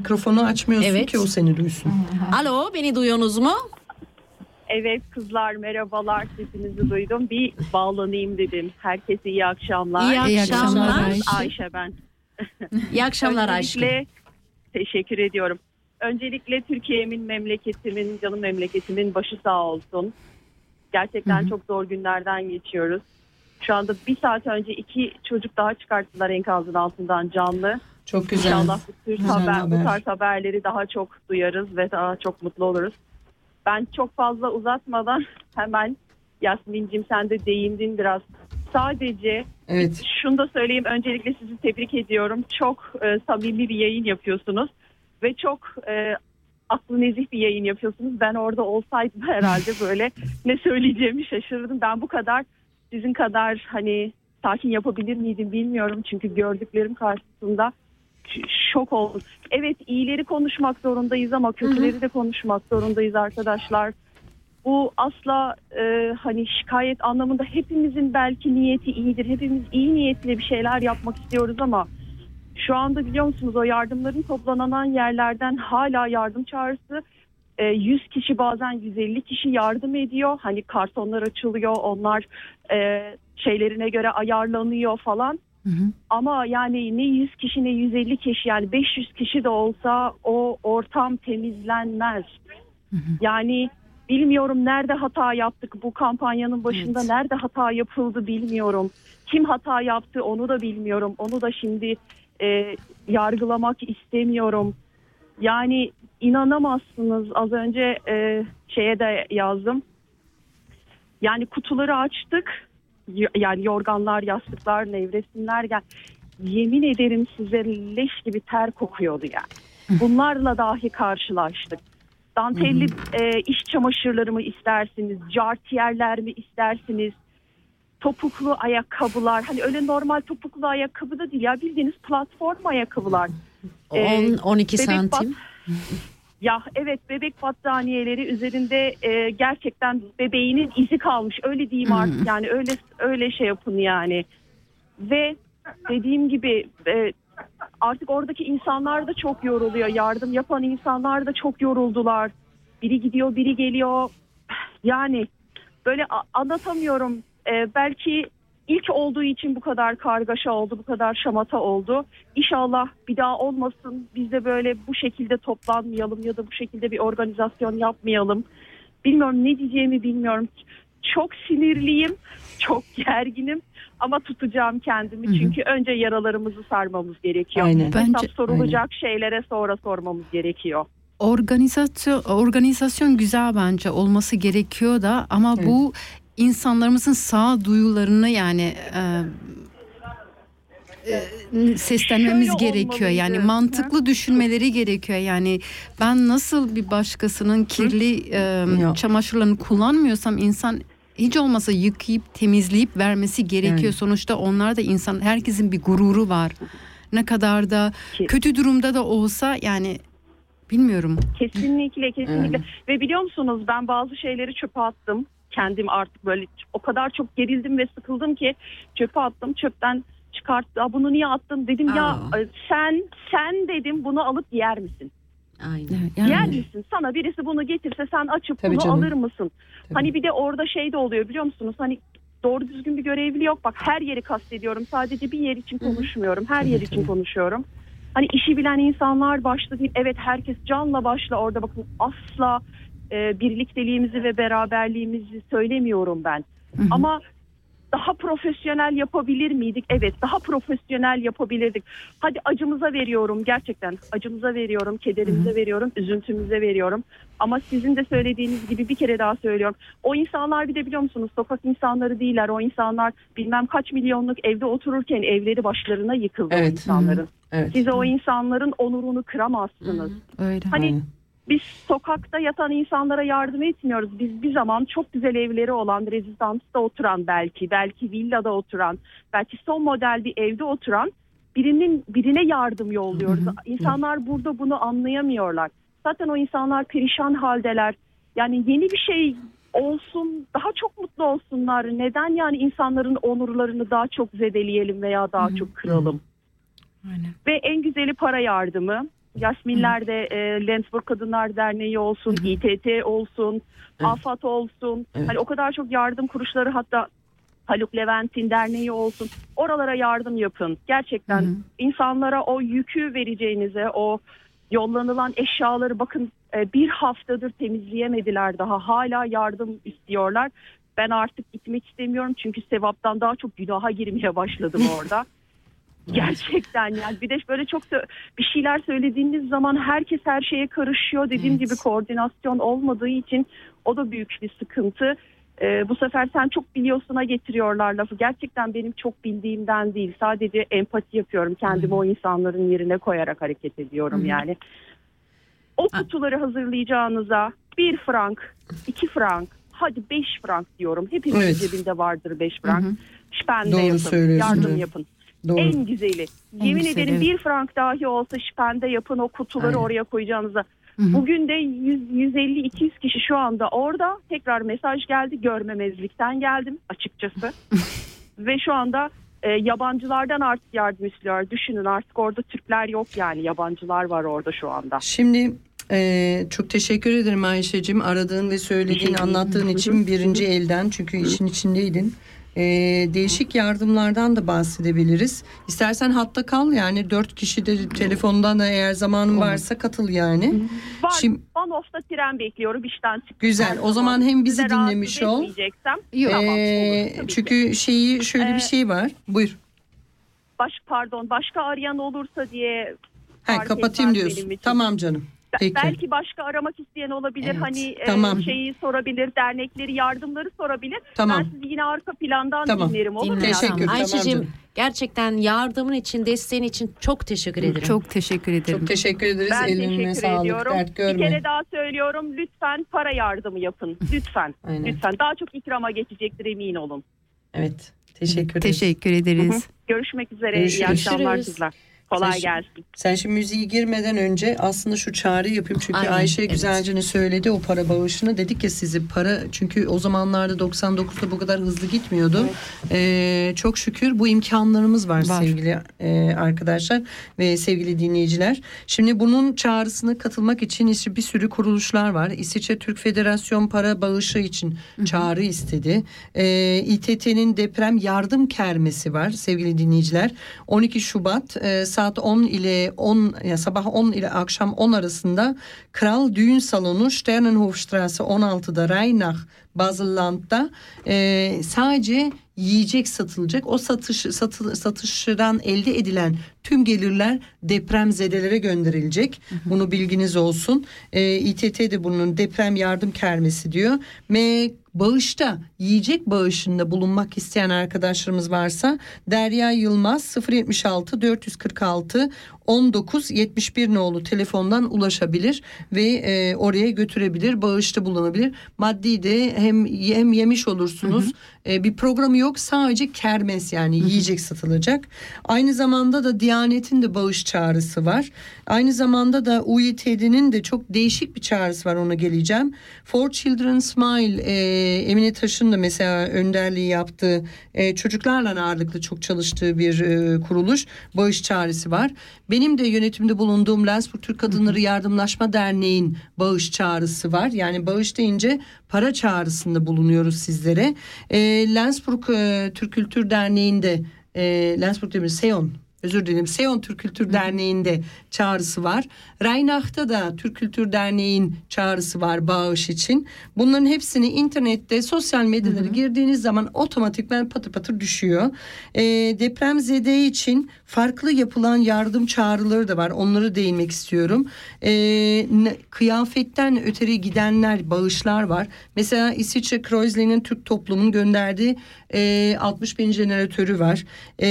Mikrofonu açmıyorsun Evet. ki o seni duysun. Alo beni duyuyorsunuz mu? Evet kızlar merhabalar sesinizi duydum. Bir bağlanayım dedim. Herkese iyi akşamlar. İyi İyi akşamlar. akşamlar Ayşe. Ayşe ben. İyi akşamlar Ayşe. Öncelikle teşekkür ediyorum. Öncelikle Türkiye'min, memleketimin, canım memleketimin başı sağ olsun. Gerçekten çok zor günlerden geçiyoruz. Şu anda bir saat önce iki çocuk daha çıkarttılar enkazın altından canlı. Çok güzel. İnşallah bu tür Güzel haber, haber. bu tarz haberleri daha çok duyarız ve daha çok mutlu oluruz. Ben çok fazla uzatmadan [laughs] hemen Yasmin'cim sen de değindin biraz. Sadece Evet. şunu da söyleyeyim öncelikle sizi tebrik ediyorum. Çok e, samimi bir yayın yapıyorsunuz ve çok e, aklı nezih bir yayın yapıyorsunuz. Ben orada olsaydım [laughs] herhalde böyle ne söyleyeceğimi şaşırırdım. Ben bu kadar sizin kadar hani sakin yapabilir miydim bilmiyorum. Çünkü gördüklerim karşısında şok oldum. Evet iyileri konuşmak zorundayız ama kötüleri de konuşmak zorundayız arkadaşlar. Bu asla e, hani şikayet anlamında hepimizin belki niyeti iyidir. Hepimiz iyi niyetli bir şeyler yapmak istiyoruz ama şu anda biliyor musunuz o yardımların toplanan yerlerden hala yardım çağrısı e, 100 kişi bazen 150 kişi yardım ediyor. Hani kartonlar açılıyor onlar e, şeylerine göre ayarlanıyor falan. Hı hı. Ama yani ne 100 kişi ne 150 kişi yani 500 kişi de olsa o ortam temizlenmez. Yani bilmiyorum nerede hata yaptık bu kampanyanın başında Evet. nerede hata yapıldı bilmiyorum. Kim hata yaptı onu da bilmiyorum. Onu da şimdi e, yargılamak istemiyorum. Yani inanamazsınız az önce e, şeye de yazdım. Yani kutuları açtık. Yani yorganlar, yastıklar, nevresimler gel. Yemin ederim size leş gibi ter kokuyordu yani. Bunlarla dahi karşılaştık. Dantelli e, iş çamaşırları mı istersiniz? Jartiyerler mi istersiniz? Topuklu ayakkabılar. Hani öyle normal topuklu ayakkabı da değil ya. Bildiğiniz platform ayakkabılar. Ee, 10 12 bebek santim. Ya evet bebek battaniyeleri üzerinde e, gerçekten bebeğinin izi kalmış. Öyle diyeyim artık yani öyle öyle şey yapın yani. Ve dediğim gibi e, artık oradaki insanlar da çok yoruluyor. Yardım yapan insanlar da çok yoruldular. Biri gidiyor, biri geliyor. [sighs] Yani böyle anlatamıyorum. E, belki ilk olduğu için bu kadar kargaşa oldu, bu kadar şamata oldu. İnşallah bir daha olmasın. Biz de böyle bu şekilde toplanmayalım ya da bu şekilde bir organizasyon yapmayalım. Bilmiyorum ne diyeceğimi bilmiyorum. Çok sinirliyim, çok [laughs] gerginim ama tutacağım kendimi. Çünkü önce yaralarımızı sarmamız gerekiyor. Aynen. Hesap Bence- sorulacak şeylere sonra sormamız gerekiyor. Organizasyon organizasyon güzel bence olması gerekiyor da ama Evet. bu insanlarımızın sağ duyularını yani e, e, seslenmemiz Şöyle gerekiyor. Yani mantıklı düşünmeleri gerekiyor. Yani ben nasıl bir başkasının kirli e, Ya. çamaşırlarını kullanmıyorsam insan hiç olmasa yıkayıp temizleyip vermesi gerekiyor. Yani. Sonuçta onlar da insan herkesin bir gururu var. Ne kadar da kötü durumda da olsa yani bilmiyorum. Kesinlikle kesinlikle. Ve biliyor musunuz ben bazı şeyleri çöpe attım. Kendim artık böyle o kadar çok gerildim ve sıkıldım ki çöpe attım. Çöpten çıkarttı. "Aa, Bunu niye attın? Dedim ya Aa. e, sen sen dedim bunu alıp yer misin? Aynen. Yani. Yer misin? Sana birisi bunu getirse sen açıp Tabii bunu canım. alır mısın? Tabii. Hani bir de orada şey de oluyor biliyor musunuz? Hani doğru düzgün bir görevli yok. Bak her yeri kastediyorum. Sadece bir yer için konuşmuyorum. Her yer için konuşuyorum. Hani işi bilen insanlar başta değil. Evet herkes canla başla orada bakın asla e, birlikteliğimizi ve beraberliğimizi söylemiyorum ben. Ama daha profesyonel yapabilir miydik? Evet daha profesyonel yapabilirdik. Hadi acımıza veriyorum gerçekten acımıza veriyorum, kederimize veriyorum, üzüntümüze veriyorum. Ama sizin de söylediğiniz gibi bir kere daha söylüyorum. O insanlar bir de biliyor musunuz sokak insanları değiller. O insanlar bilmem kaç milyonluk evde otururken evleri başlarına yıkıldı o Evet. insanların. Evet. Siz o insanların onurunu kıramazsınız. Öyle. Hani Aynen. Biz sokakta yatan insanlara yardım etmiyoruz. Biz bir zaman çok güzel evleri olan, rezidansta oturan belki, belki villada oturan, belki son model bir evde oturan birinin birine yardım yolluyoruz. İnsanlar burada bunu anlayamıyorlar. Zaten o insanlar perişan haldeler. Yani yeni bir şey olsun, daha çok mutlu olsunlar. Neden yani insanların onurlarını daha çok zedeleyelim veya daha çok kıralım? Aynen. Ve en güzeli para yardımı. Yasminler de e, Lensburg Kadınlar Derneği olsun, İTT olsun, Evet. AFAD olsun. Evet. Hani o kadar çok yardım kuruluşları hatta Haluk Levent'in derneği olsun. Oralara yardım yapın. Gerçekten insanlara o yükü vereceğinize, o yollanılan eşyaları bakın e, bir haftadır temizleyemediler daha. Hala yardım istiyorlar. Ben artık gitmek istemiyorum çünkü sevaptan daha çok günaha girmeye başladım orada. [laughs] Gerçekten yani bir de böyle çok sö- bir şeyler söylediğiniz zaman herkes her şeye karışıyor. Dediğim Evet. gibi koordinasyon olmadığı için o da büyük bir sıkıntı. Ee, bu sefer sen çok biliyorsuna getiriyorlar lafı. Gerçekten benim çok bildiğimden değil. Sadece empati yapıyorum. Kendimi o insanların yerine koyarak hareket ediyorum yani. O kutuları hazırlayacağınıza bir frank, iki frank, hadi beş frank diyorum. Hepimizin Evet. cebinde vardır beş frank. Spende Doğru yapın, yardım yapın. Doğru. En güzeli. Yemin güzeli, ederim evet. bir frank dahi olsa şipende yapın o kutuları Aynen. oraya koyacağınıza. Bugün de 150-200 kişi şu anda orada. Tekrar mesaj geldi. Görmemezlikten geldim açıkçası. [laughs] Ve şu anda e, yabancılardan artık yardım istiyorlar. Düşünün artık orada Türkler yok yani yabancılar var orada şu anda. Şimdi e, çok teşekkür ederim Ayşe'cim aradığın ve söylediğin anlattığın için birinci elden çünkü işin içindeydin. E, değişik yardımlardan da bahsedebiliriz. İstersen hatta kal yani dört kişi de telefondan da eğer zamanın varsa katıl yani. Var Şimdi- Banoff'ta tren bekliyorum işten çıktım. Güzel. O zaman hem bizi Size rahatsız dinlemiş ol. etmeyeceksem- Yok. Tamam, E, olur, tabii ki. çünkü şeyi şöyle Ee, bir şey var. Buyur. Baş, pardon başka arayan olursa diye Ha, fark kapatayım etmez diyorsun. benim için. Tamam canım. Peki. Belki başka aramak isteyen olabilir. Evet, Hani e, tamam. şeyi sorabilir, dernekleri, yardımları sorabilir. Tamam. Ben sizi yine arka plandan Tamam. dinlerim olur mu? Teşekkür, Ayşe'cim gerçekten yardımın için, desteğin için çok teşekkür ederim. Çok teşekkür ederim. Çok teşekkür ederiz. Ben Eline teşekkür sağlık. ediyorum. Dert Bir görme. kere daha söylüyorum. Lütfen para yardımı yapın. Lütfen. [laughs] Lütfen. Daha çok ikrama geçecektir emin olun. Evet. Teşekkür ederiz. Teşekkür ederiz. Görüşmek üzere. Görüşürüz. İyi akşamlar kızlar. Kolay Sen- gelsin. Sen şimdi müziği girmeden önce aslında şu çağrı yapayım. Çünkü Aynen, Ayşe evet. güzelce ne söyledi o para bağışını. Dedik ya sizi para çünkü o zamanlarda 99'da bu kadar hızlı gitmiyordu. Ee, çok şükür bu imkanlarımız var, Var. sevgili e, arkadaşlar ve sevgili dinleyiciler. Şimdi bunun çağrısına katılmak için işte bir sürü kuruluşlar var. İsviçre Türk Federasyon para bağışı için çağrı istedi. Ee, İTT'nin deprem yardım kermesi var sevgili dinleyiciler. 12 Şubat e, saat 10 ile 10 ya sabah 10 ile akşam 10 arasında Kral Düğün Salonu Sternenhofstrasse 16'da Rheinach Baselland'da e, sadece yiyecek satılacak. O satış satı, satışdan elde edilen tüm gelirler depremzedelere gönderilecek. Bunu bilginiz olsun. E, İTT de bunun deprem yardım kermesi diyor. Ve bağışta yiyecek bağışında bulunmak isteyen arkadaşlarımız varsa Derya Yılmaz 076 446 19 71 nolu telefondan ulaşabilir ve e, oraya götürebilir bağışta bulunabilir maddi de hem hem yemiş olursunuz E, bir programı yok sadece kermes yani yiyecek satılacak aynı zamanda da Diyanet'in de bağış çağrısı var aynı zamanda da UİTD'nin de çok değişik bir çağrısı var ona geleceğim For Children Smile e, Emine Taş'ın da mesela önderliği yaptığı e, çocuklarla ağırlıklı çok çalıştığı bir e, kuruluş bağış çağrısı var. Benim de yönetimde bulunduğum Lensburg Türk Kadınları Yardımlaşma Derneği'nin bağış çağrısı var. Yani bağış deyince para çağrısında bulunuyoruz sizlere. E, Lensburg e, Türk Kültür Derneği'nde e, Lensburg mi? Seon özür dilerim Seon Türk Kültür Derneği'nde çağrısı var. Rheinach'ta da Türk Kültür Derneği'nin çağrısı var bağış için. Bunların hepsini internette sosyal medyalara girdiğiniz zaman otomatikman patır patır düşüyor. E, depremzede için farklı yapılan yardım çağrıları da var. Onları değinmek istiyorum. E, kıyafetten öteri gidenler bağışlar var. Mesela İsviçre Kreuzling'in Türk toplumunun gönderdiği e, 60 bin jeneratörü var. E,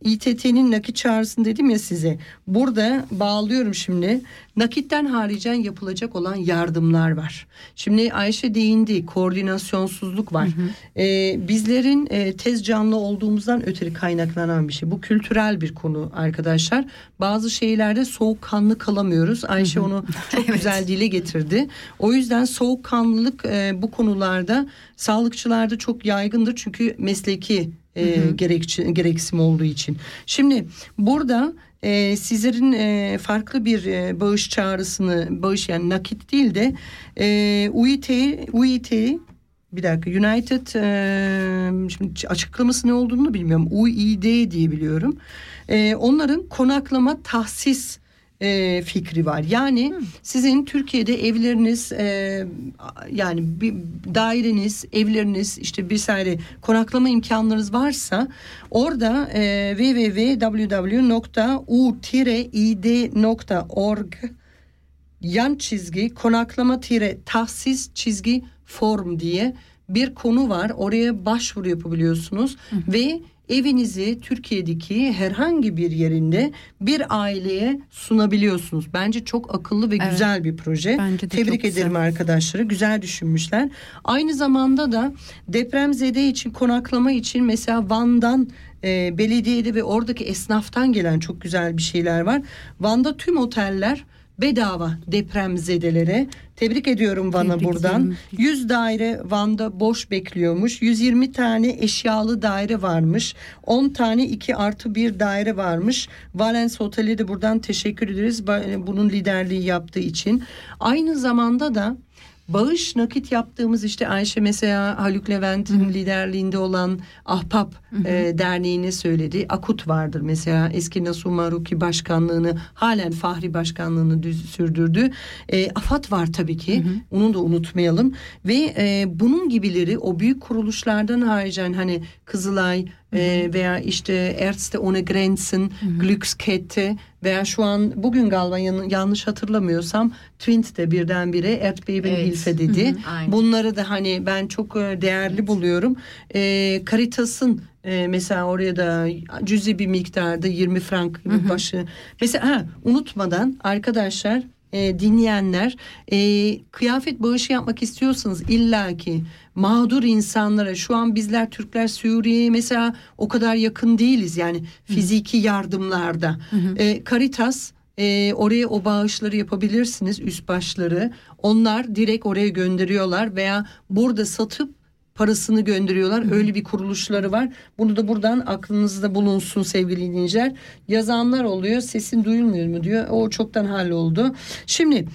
İTT'nin nakit çağrısını dedim ya size. Burada bağlıyorum şimdi. Nakitten haricen yapılacak olan yardımlar var. Şimdi Ayşe değindi. Koordinasyonsuzluk var. E, bizlerin e, tez canlı olduğumuzdan ötürü kaynaklanan bir şey. Bu kültürel bir konu arkadaşlar. Bazı şeylerde soğukkanlı kalamıyoruz. Ayşe onu [laughs] çok güzel dile getirdi. O yüzden soğukkanlılık e, bu konularda sağlıkçılarda çok yaygındır. Çünkü mesleki e, gerekçi, gereksim olduğu için. Şimdi burada e, sizlerin e, farklı bir e, bağış çağrısını bağış yani nakit değil de e, UIT UIT bir dakika United e, şimdi açıklaması ne olduğunu bilmiyorum. UID diye biliyorum. E, onların konaklama tahsis e, fikri var. Yani sizin Türkiye'de evleriniz e, yani bir daireniz, evleriniz işte bir sene konaklama imkanlarınız varsa orada e, www.u-id.org yan çizgi konaklama tire tahsis çizgi form diye bir konu var. Oraya başvuru yapabiliyorsunuz ve evinizi Türkiye'deki herhangi bir yerinde bir aileye sunabiliyorsunuz. Bence çok akıllı ve Evet. güzel bir proje. Bence de Tebrik çok güzel. ederim arkadaşları. Güzel düşünmüşler. Aynı zamanda da depremzede için konaklama için mesela Van'dan e, belediyede ve oradaki esnaftan gelen çok güzel bir şeyler var. Van'da tüm oteller bedava depremzedelere. Tebrik ediyorum Van'a Tebrik buradan. ederim. 100 daire Van'da boş bekliyormuş. 120 tane eşyalı daire varmış. 10 tane 2 artı 1 daire varmış. Valens Oteli de buradan teşekkür ederiz. Bunun liderliği yaptığı için. Aynı zamanda da Bağış nakit yaptığımız işte Ayşe mesela Haluk Levent'in liderliğinde olan Ahbap e, derneğini söyledi. Akut vardır mesela. Eski Nasuh Maruki başkanlığını halen Fahri başkanlığını düz, sürdürdü. E, AFAD var tabii ki. Onu da unutmayalım. Ve e, bunun gibileri o büyük kuruluşlardan haricen hani Kızılay e, veya işte Ärzte ohne Grenzen, Glückskette veya şu an bugün galiba yan- yanlış hatırlamıyorsam Twint de birdenbire Erdbeben Evet. Hilfe dedi. Bunları da hani ben çok e, değerli buluyorum. E, Caritas'ın e, mesela oraya da cüzi bir miktarda 20 frank başı. Mesela ha, unutmadan arkadaşlar e, dinleyenler e, kıyafet bağışı yapmak istiyorsanız illaki mağdur insanlara şu an bizler Türkler Suriye'ye mesela o kadar yakın değiliz yani fiziki yardımlarda. E, Caritas e, oraya o bağışları yapabilirsiniz üst başları. Onlar direkt oraya gönderiyorlar veya burada satıp parasını gönderiyorlar. Öyle bir kuruluşları var. Bunu da buradan aklınızda bulunsun sevgili dinleyiciler. Yazanlar oluyor. Sesin duyulmuyor mu diyor. O çoktan halloldu. Şimdi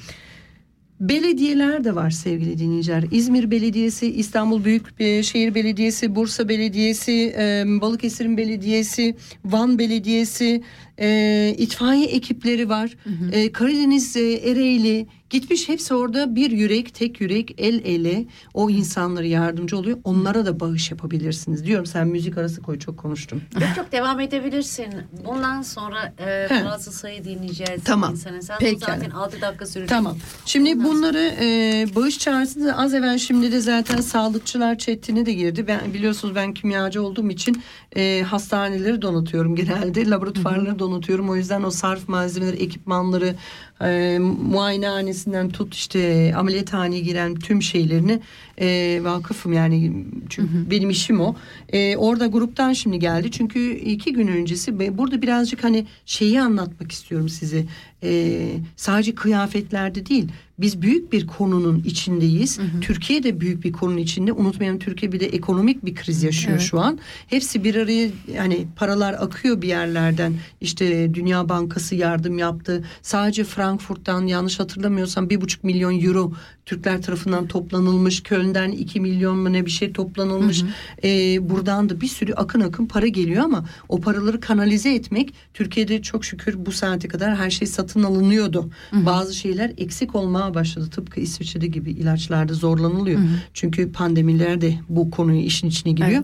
Belediyeler de var sevgili dinleyiciler. İzmir Belediyesi, İstanbul Büyükşehir Belediyesi, Bursa Belediyesi, e, Balıkesir'in Belediyesi, Van Belediyesi, e, itfaiye ekipleri var. E, Karadeniz e, Ereğli gitmiş hepsi orada bir yürek, tek yürek, el ele o insanlara yardımcı oluyor. Onlara da bağış yapabilirsiniz. Diyorum sen müzik arası koy çok konuştum. Yok çok devam edebilirsin. Bundan sonra e, bazı sayı dinleyeceğiz. Tamam. Insana. Sen Peki. zaten 6 dakika sürecek. Tamam. Şimdi Ondan bunları e, bağış çağrısını da az evvel şimdi de zaten sağlıkçılar chatine de girdi. Ben biliyorsunuz ben kimyacı olduğum için e, hastaneleri donatıyorum genelde. [laughs] Laboratuvarları donatıyorum. O yüzden o sarf malzemeleri, ekipmanları, e, muayenehanesinden tut işte ameliyathaneye giren tüm şeylerini e, vakıfım yani çünkü benim işim o. E, orada gruptan şimdi geldi çünkü iki gün öncesi burada birazcık hani şeyi anlatmak istiyorum size. E, sadece kıyafetlerde değil biz büyük bir konunun içindeyiz. Türkiye de büyük bir konunun içinde. Unutmayalım Türkiye bir de ekonomik bir kriz yaşıyor Evet. şu an. Hepsi bir araya yani paralar akıyor bir yerlerden. İşte Dünya Bankası yardım yaptı. Sadece Frankfurt'tan yanlış hatırlamıyorsam bir buçuk milyon euro Türkler tarafından toplanılmış. Köln'den iki milyon mu ne bir şey toplanılmış. Ee, buradan da bir sürü akın akın para geliyor ama o paraları kanalize etmek Türkiye'de çok şükür bu saate kadar her şey satın alınıyordu. Bazı şeyler eksik olmaya başladı. Tıpkı İsviçre'de gibi ilaçlarda zorlanılıyor. Çünkü pandemiler de bu konuyu işin içine giriyor.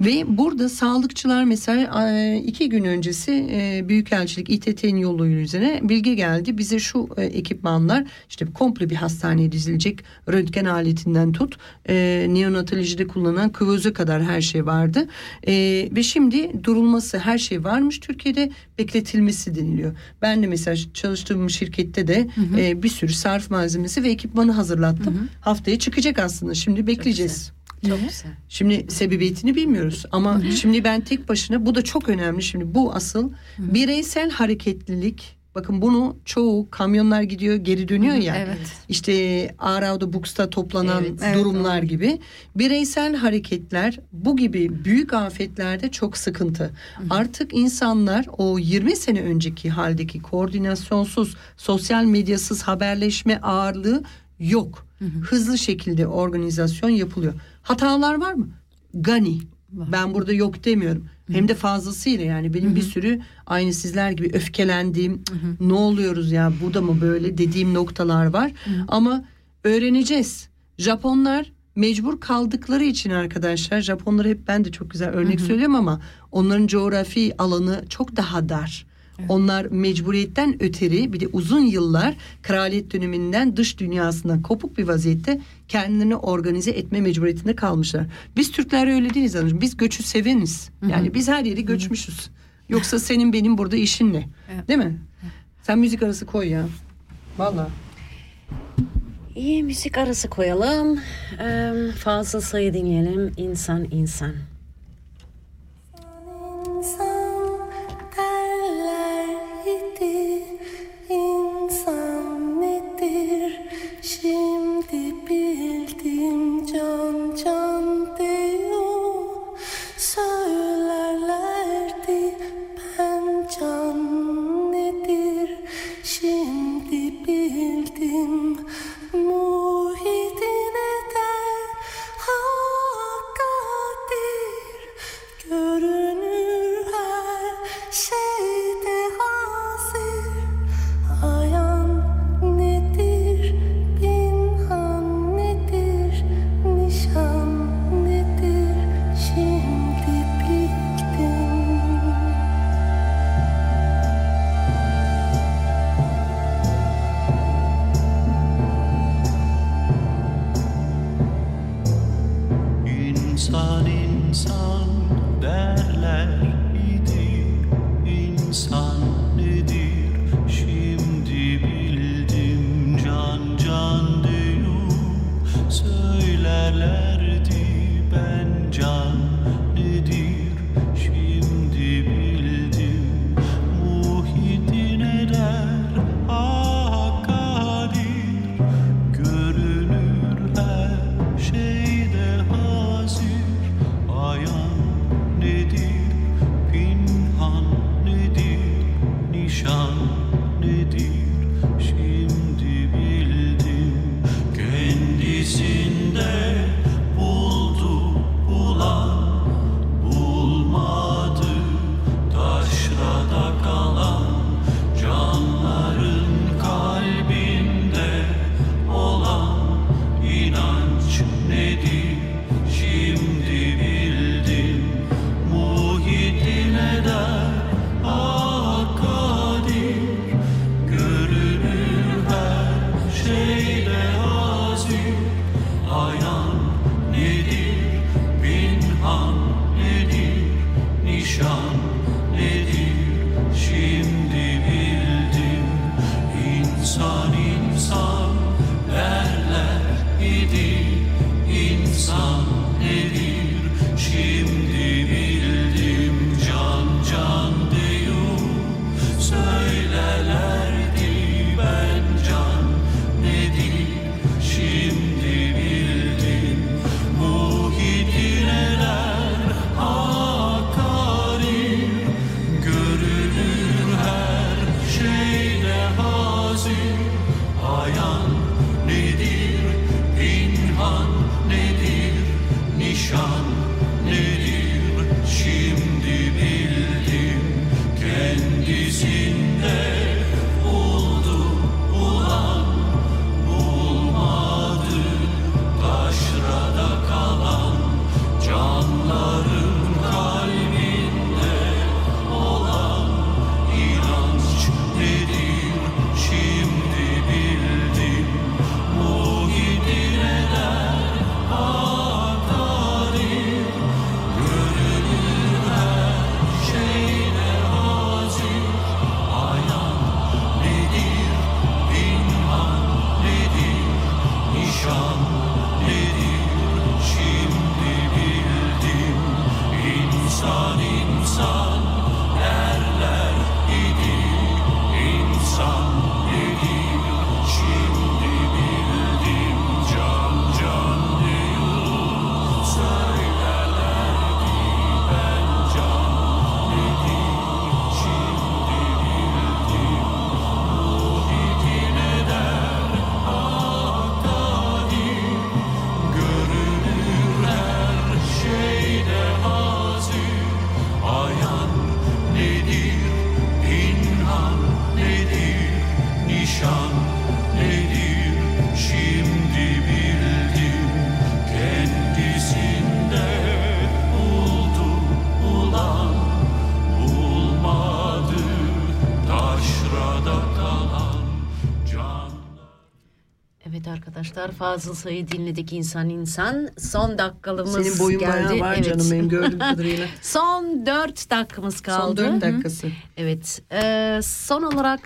Ve burada sağlıkçılar mesela e, iki gün öncesi e, Büyükelçilik İTT'nin yoluyla üzerine bilgi geldi. Bize şu e, ekipmanlar işte komple bir hastaneye dizilecek röntgen aletinden tut neonatolojide kullanılan kıvöze kadar her şey vardı. Ve şimdi durulması her şey varmış Türkiye'de bekletilmesi deniliyor. Ben de mesela çalıştığım şirkette de e, bir sürü sarf malzemesi ve ekipmanı hazırlattım. Haftaya çıkacak aslında şimdi bekleyeceğiz. Çok güzel. Şimdi sebebiyetini bilmiyoruz ama şimdi ben tek başına bu da çok önemli şimdi bu asıl bireysel hareketlilik Bakın bunu çoğu kamyonlar gidiyor geri dönüyor ya. Evet. İşte Arau'da Bux'ta toplanan Evet, evet, durumlar gibi. Bireysel hareketler bu gibi büyük afetlerde çok sıkıntı. Artık insanlar o 20 sene önceki haldeki koordinasyonsuz, sosyal medyasız haberleşme ağırlığı yok. Hızlı şekilde organizasyon yapılıyor. Hatalar var mı? Gani. Ben burada yok demiyorum. Hem de fazlasıyla yani benim bir sürü aynı sizler gibi öfkelendiğim ne oluyoruz ya bu da mı böyle dediğim noktalar var. Ama öğreneceğiz. Japonlar mecbur kaldıkları için arkadaşlar Japonları hep ben de çok güzel örnek söylüyorum ama onların coğrafi alanı çok daha dar. Onlar mecburiyetten öteri bir de uzun yıllar kraliyet döneminden dış dünyasından kopuk bir vaziyette kendilerini organize etme mecburiyetinde kalmışlar. Biz Türkler öyle değiliz hanımcığım. Biz göçü seveniz. Yani biz her yeri göçmüşüz. Yoksa senin benim burada işin ne? Evet. Değil mi? Sen müzik arası koy ya. Vallahi. İyi müzik arası koyalım. Ee, fazla sayı dinleyelim. İnsan. İnsan söylerlerdi Ben arkadaşlar Fazıl Say'ı dinledik insan insan. Son dakikamız Senin boyun geldi. bayağı var Evet. canım benim gördüğüm [laughs] kadarıyla. Son dört dakikamız kaldı. Son 4 dakikası. Evet. Ee, son olarak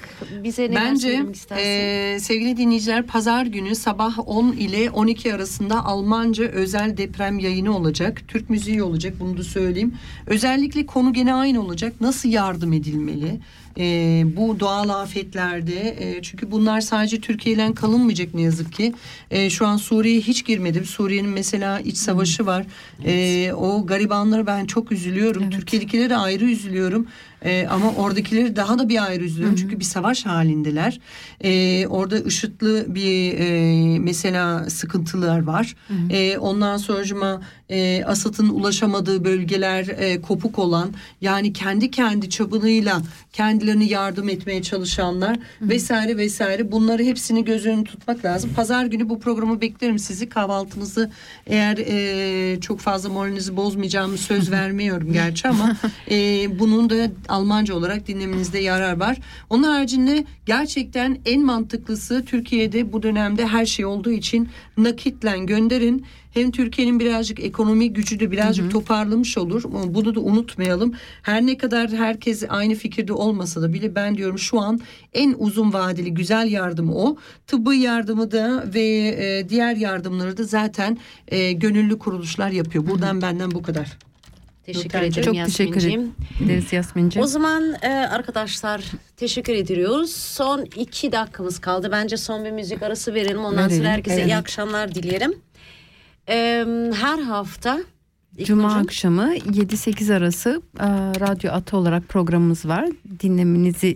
bize neler Bence istersin? e, sevgili dinleyiciler pazar günü sabah 10 ile 12 arasında Almanca özel deprem yayını olacak. Türk müziği olacak bunu da söyleyeyim. Özellikle konu gene aynı olacak. Nasıl yardım edilmeli? E, bu doğal afetlerde e, çünkü bunlar sadece Türkiye ile kalınmayacak ne yazık ki. E, şu an Suriye'ye hiç girmedim. Suriye'nin mesela iç savaşı var. E, o garibanlara ben çok üzülüyorum. Türkiye'dekilere ayrı üzülüyorum. Ee, ama oradakileri daha da bir ayrı üzülüyorum çünkü bir savaş halindeler. Ee, orada IŞİD'li bir e, mesela sıkıntılar var. Ee, ondan sonracıma e, Asad'ın ulaşamadığı bölgeler e, kopuk olan yani kendi kendi çabalığıyla kendilerini yardım etmeye çalışanlar vesaire vesaire bunları hepsini göz önünde tutmak lazım. Pazar günü bu programı beklerim sizi kahvaltınızı eğer e, çok fazla moralinizi bozmayacağımı söz [laughs] vermiyorum gerçi ama e, bunun da Almanca olarak dinlemenizde yarar var. Onun haricinde gerçekten en mantıklısı Türkiye'de bu dönemde her şey olduğu için nakitle gönderin. Hem Türkiye'nin birazcık ekonomi gücü de birazcık toparlamış olur. Bunu da unutmayalım. Her ne kadar herkes aynı fikirde olmasa da bile ben diyorum şu an en uzun vadeli güzel yardımı o. Tıbbi yardımı da ve e, diğer yardımları da zaten e, gönüllü kuruluşlar yapıyor. Buradan benden bu kadar. Teşekkür ederim Çok teşekkür Yasmin'ciğim. ederiz Yasmin'ciğim. O zaman e, arkadaşlar teşekkür ediyoruz. Son iki dakikamız kaldı. Bence son bir müzik arası verelim. Ondan Verelim, sonra herkese evet. iyi akşamlar dileyelim. E, her hafta Cuma İlknur'cum, akşamı 7-8 arası e, Radyo Atı olarak programımız var. Dinlemenizi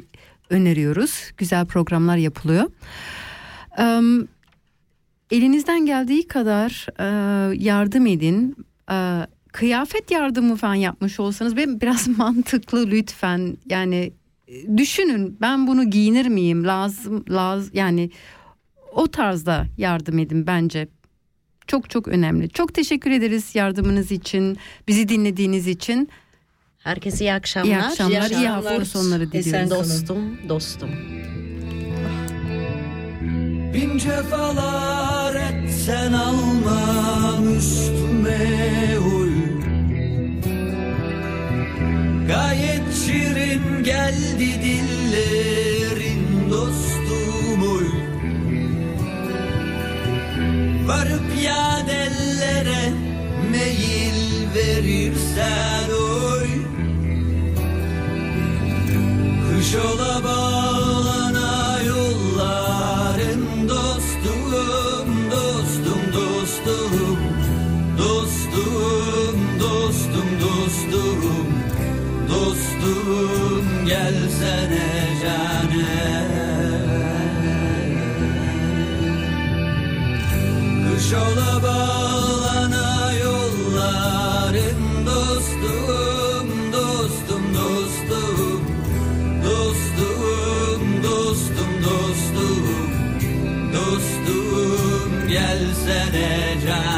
öneriyoruz. Güzel programlar yapılıyor. E, elinizden geldiği kadar e, yardım edin. E, kıyafet yardımı falan yapmış olsanız ben biraz [laughs] mantıklı lütfen. Yani e, düşünün ben bunu giyinir miyim? Lazım lazım yani o tarzda yardım edin bence. Çok çok önemli. Çok teşekkür ederiz yardımınız için, bizi dinlediğiniz için. herkese iyi akşamlar. İyi akşamlar, iyi akşamlar. hafta sonları diliyoruz. Esen. Dostum, dostum. Bin cefalar etsen almam üstüme huy Gayet şirin geldi dillerin dostum huy Varıp yadellere meyil verirsen oy. Kış ola bağlana gelsene cane Kış ola bağlana yolların dostum, dostum, dostum. Dostum, dostum, dostum. Dostum gelsene cane